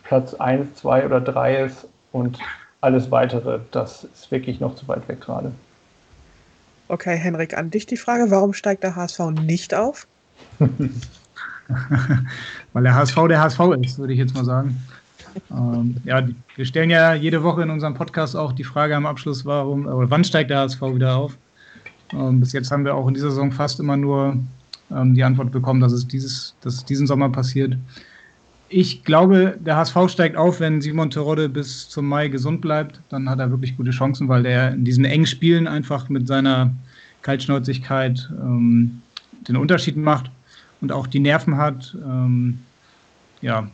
Platz 1, 2 oder 3 ist und alles weitere, das ist wirklich noch zu weit weg gerade. Okay, Henrik, an dich die Frage, warum steigt der HSV nicht auf? [laughs] Weil der HSV der HSV ist, würde ich jetzt mal sagen. Ähm, ja, wir stellen ja jede Woche in unserem Podcast auch die Frage am Abschluss, warum, oder wann steigt der HSV wieder auf? Ähm, bis jetzt haben wir auch in dieser Saison fast immer nur ähm, die Antwort bekommen, dass es, dieses, dass es diesen Sommer passiert. Ich glaube, der HSV steigt auf, wenn Simon Terodde bis zum Mai gesund bleibt. Dann hat er wirklich gute Chancen, weil der in diesen engen Spielen einfach mit seiner Kaltschnäuzigkeit ähm, den Unterschied macht und auch die Nerven hat, ähm, ja,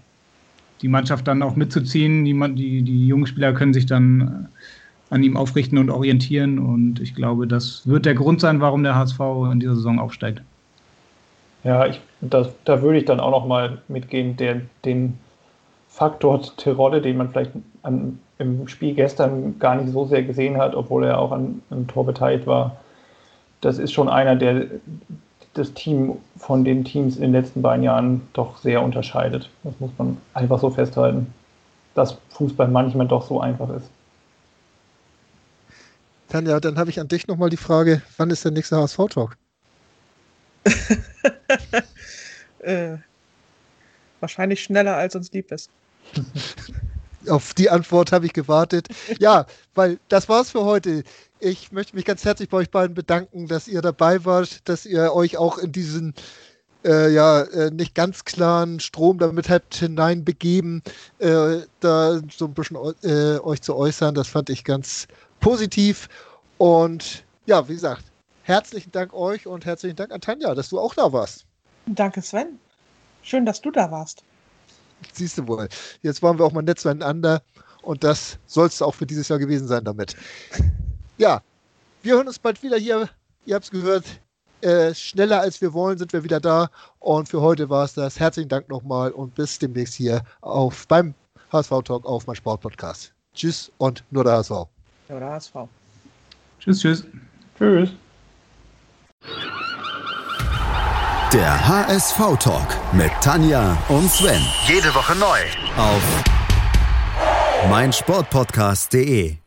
die Mannschaft dann auch mitzuziehen. Die, die, die jungen Spieler können sich dann äh, an ihm aufrichten und orientieren. Und ich glaube, das wird der Grund sein, warum der HSV in dieser Saison aufsteigt. Ja, ich, das, da würde ich dann auch noch mal mitgehen, der, den Faktor Terodde, den man vielleicht an, im Spiel gestern gar nicht so sehr gesehen hat, obwohl er auch an einem Tor beteiligt war. Das ist schon einer, der das Team von den Teams in den letzten beiden Jahren doch sehr unterscheidet. Das muss man einfach so festhalten, dass Fußball manchmal doch so einfach ist. Tanja, dann habe ich an dich nochmal die Frage, wann ist der nächste HSV-Talk? [laughs] Äh, wahrscheinlich schneller, als uns lieb ist. [laughs] Auf die Antwort habe ich gewartet. Ja, weil das war's für heute. Ich möchte mich ganz herzlich bei euch beiden bedanken, dass ihr dabei wart, dass ihr euch auch in diesen äh, ja, äh, nicht ganz klaren Strom damit habt hineinbegeben, äh, da so ein bisschen äh, euch zu äußern. Das fand ich ganz positiv. Und ja, wie gesagt, herzlichen Dank euch und herzlichen Dank an Tanja, dass du auch da warst. Danke, Sven. Schön, dass du da warst. Siehst du wohl. Jetzt waren wir auch mal nett zueinander und das soll es auch für dieses Jahr gewesen sein damit. Ja, wir hören uns bald wieder hier. Ihr habt es gehört. Äh, schneller als wir wollen, sind wir wieder da. Und für heute war es das. Herzlichen Dank nochmal und bis demnächst hier auf beim HSV Talk auf mein Sportpodcast. Tschüss und nur der HSV. Ja, der HSV. Tschüss, tschüss. Tschüss. Der HSV-Talk mit Tanja und Sven. Jede Woche neu. Auf meinsportpodcast.de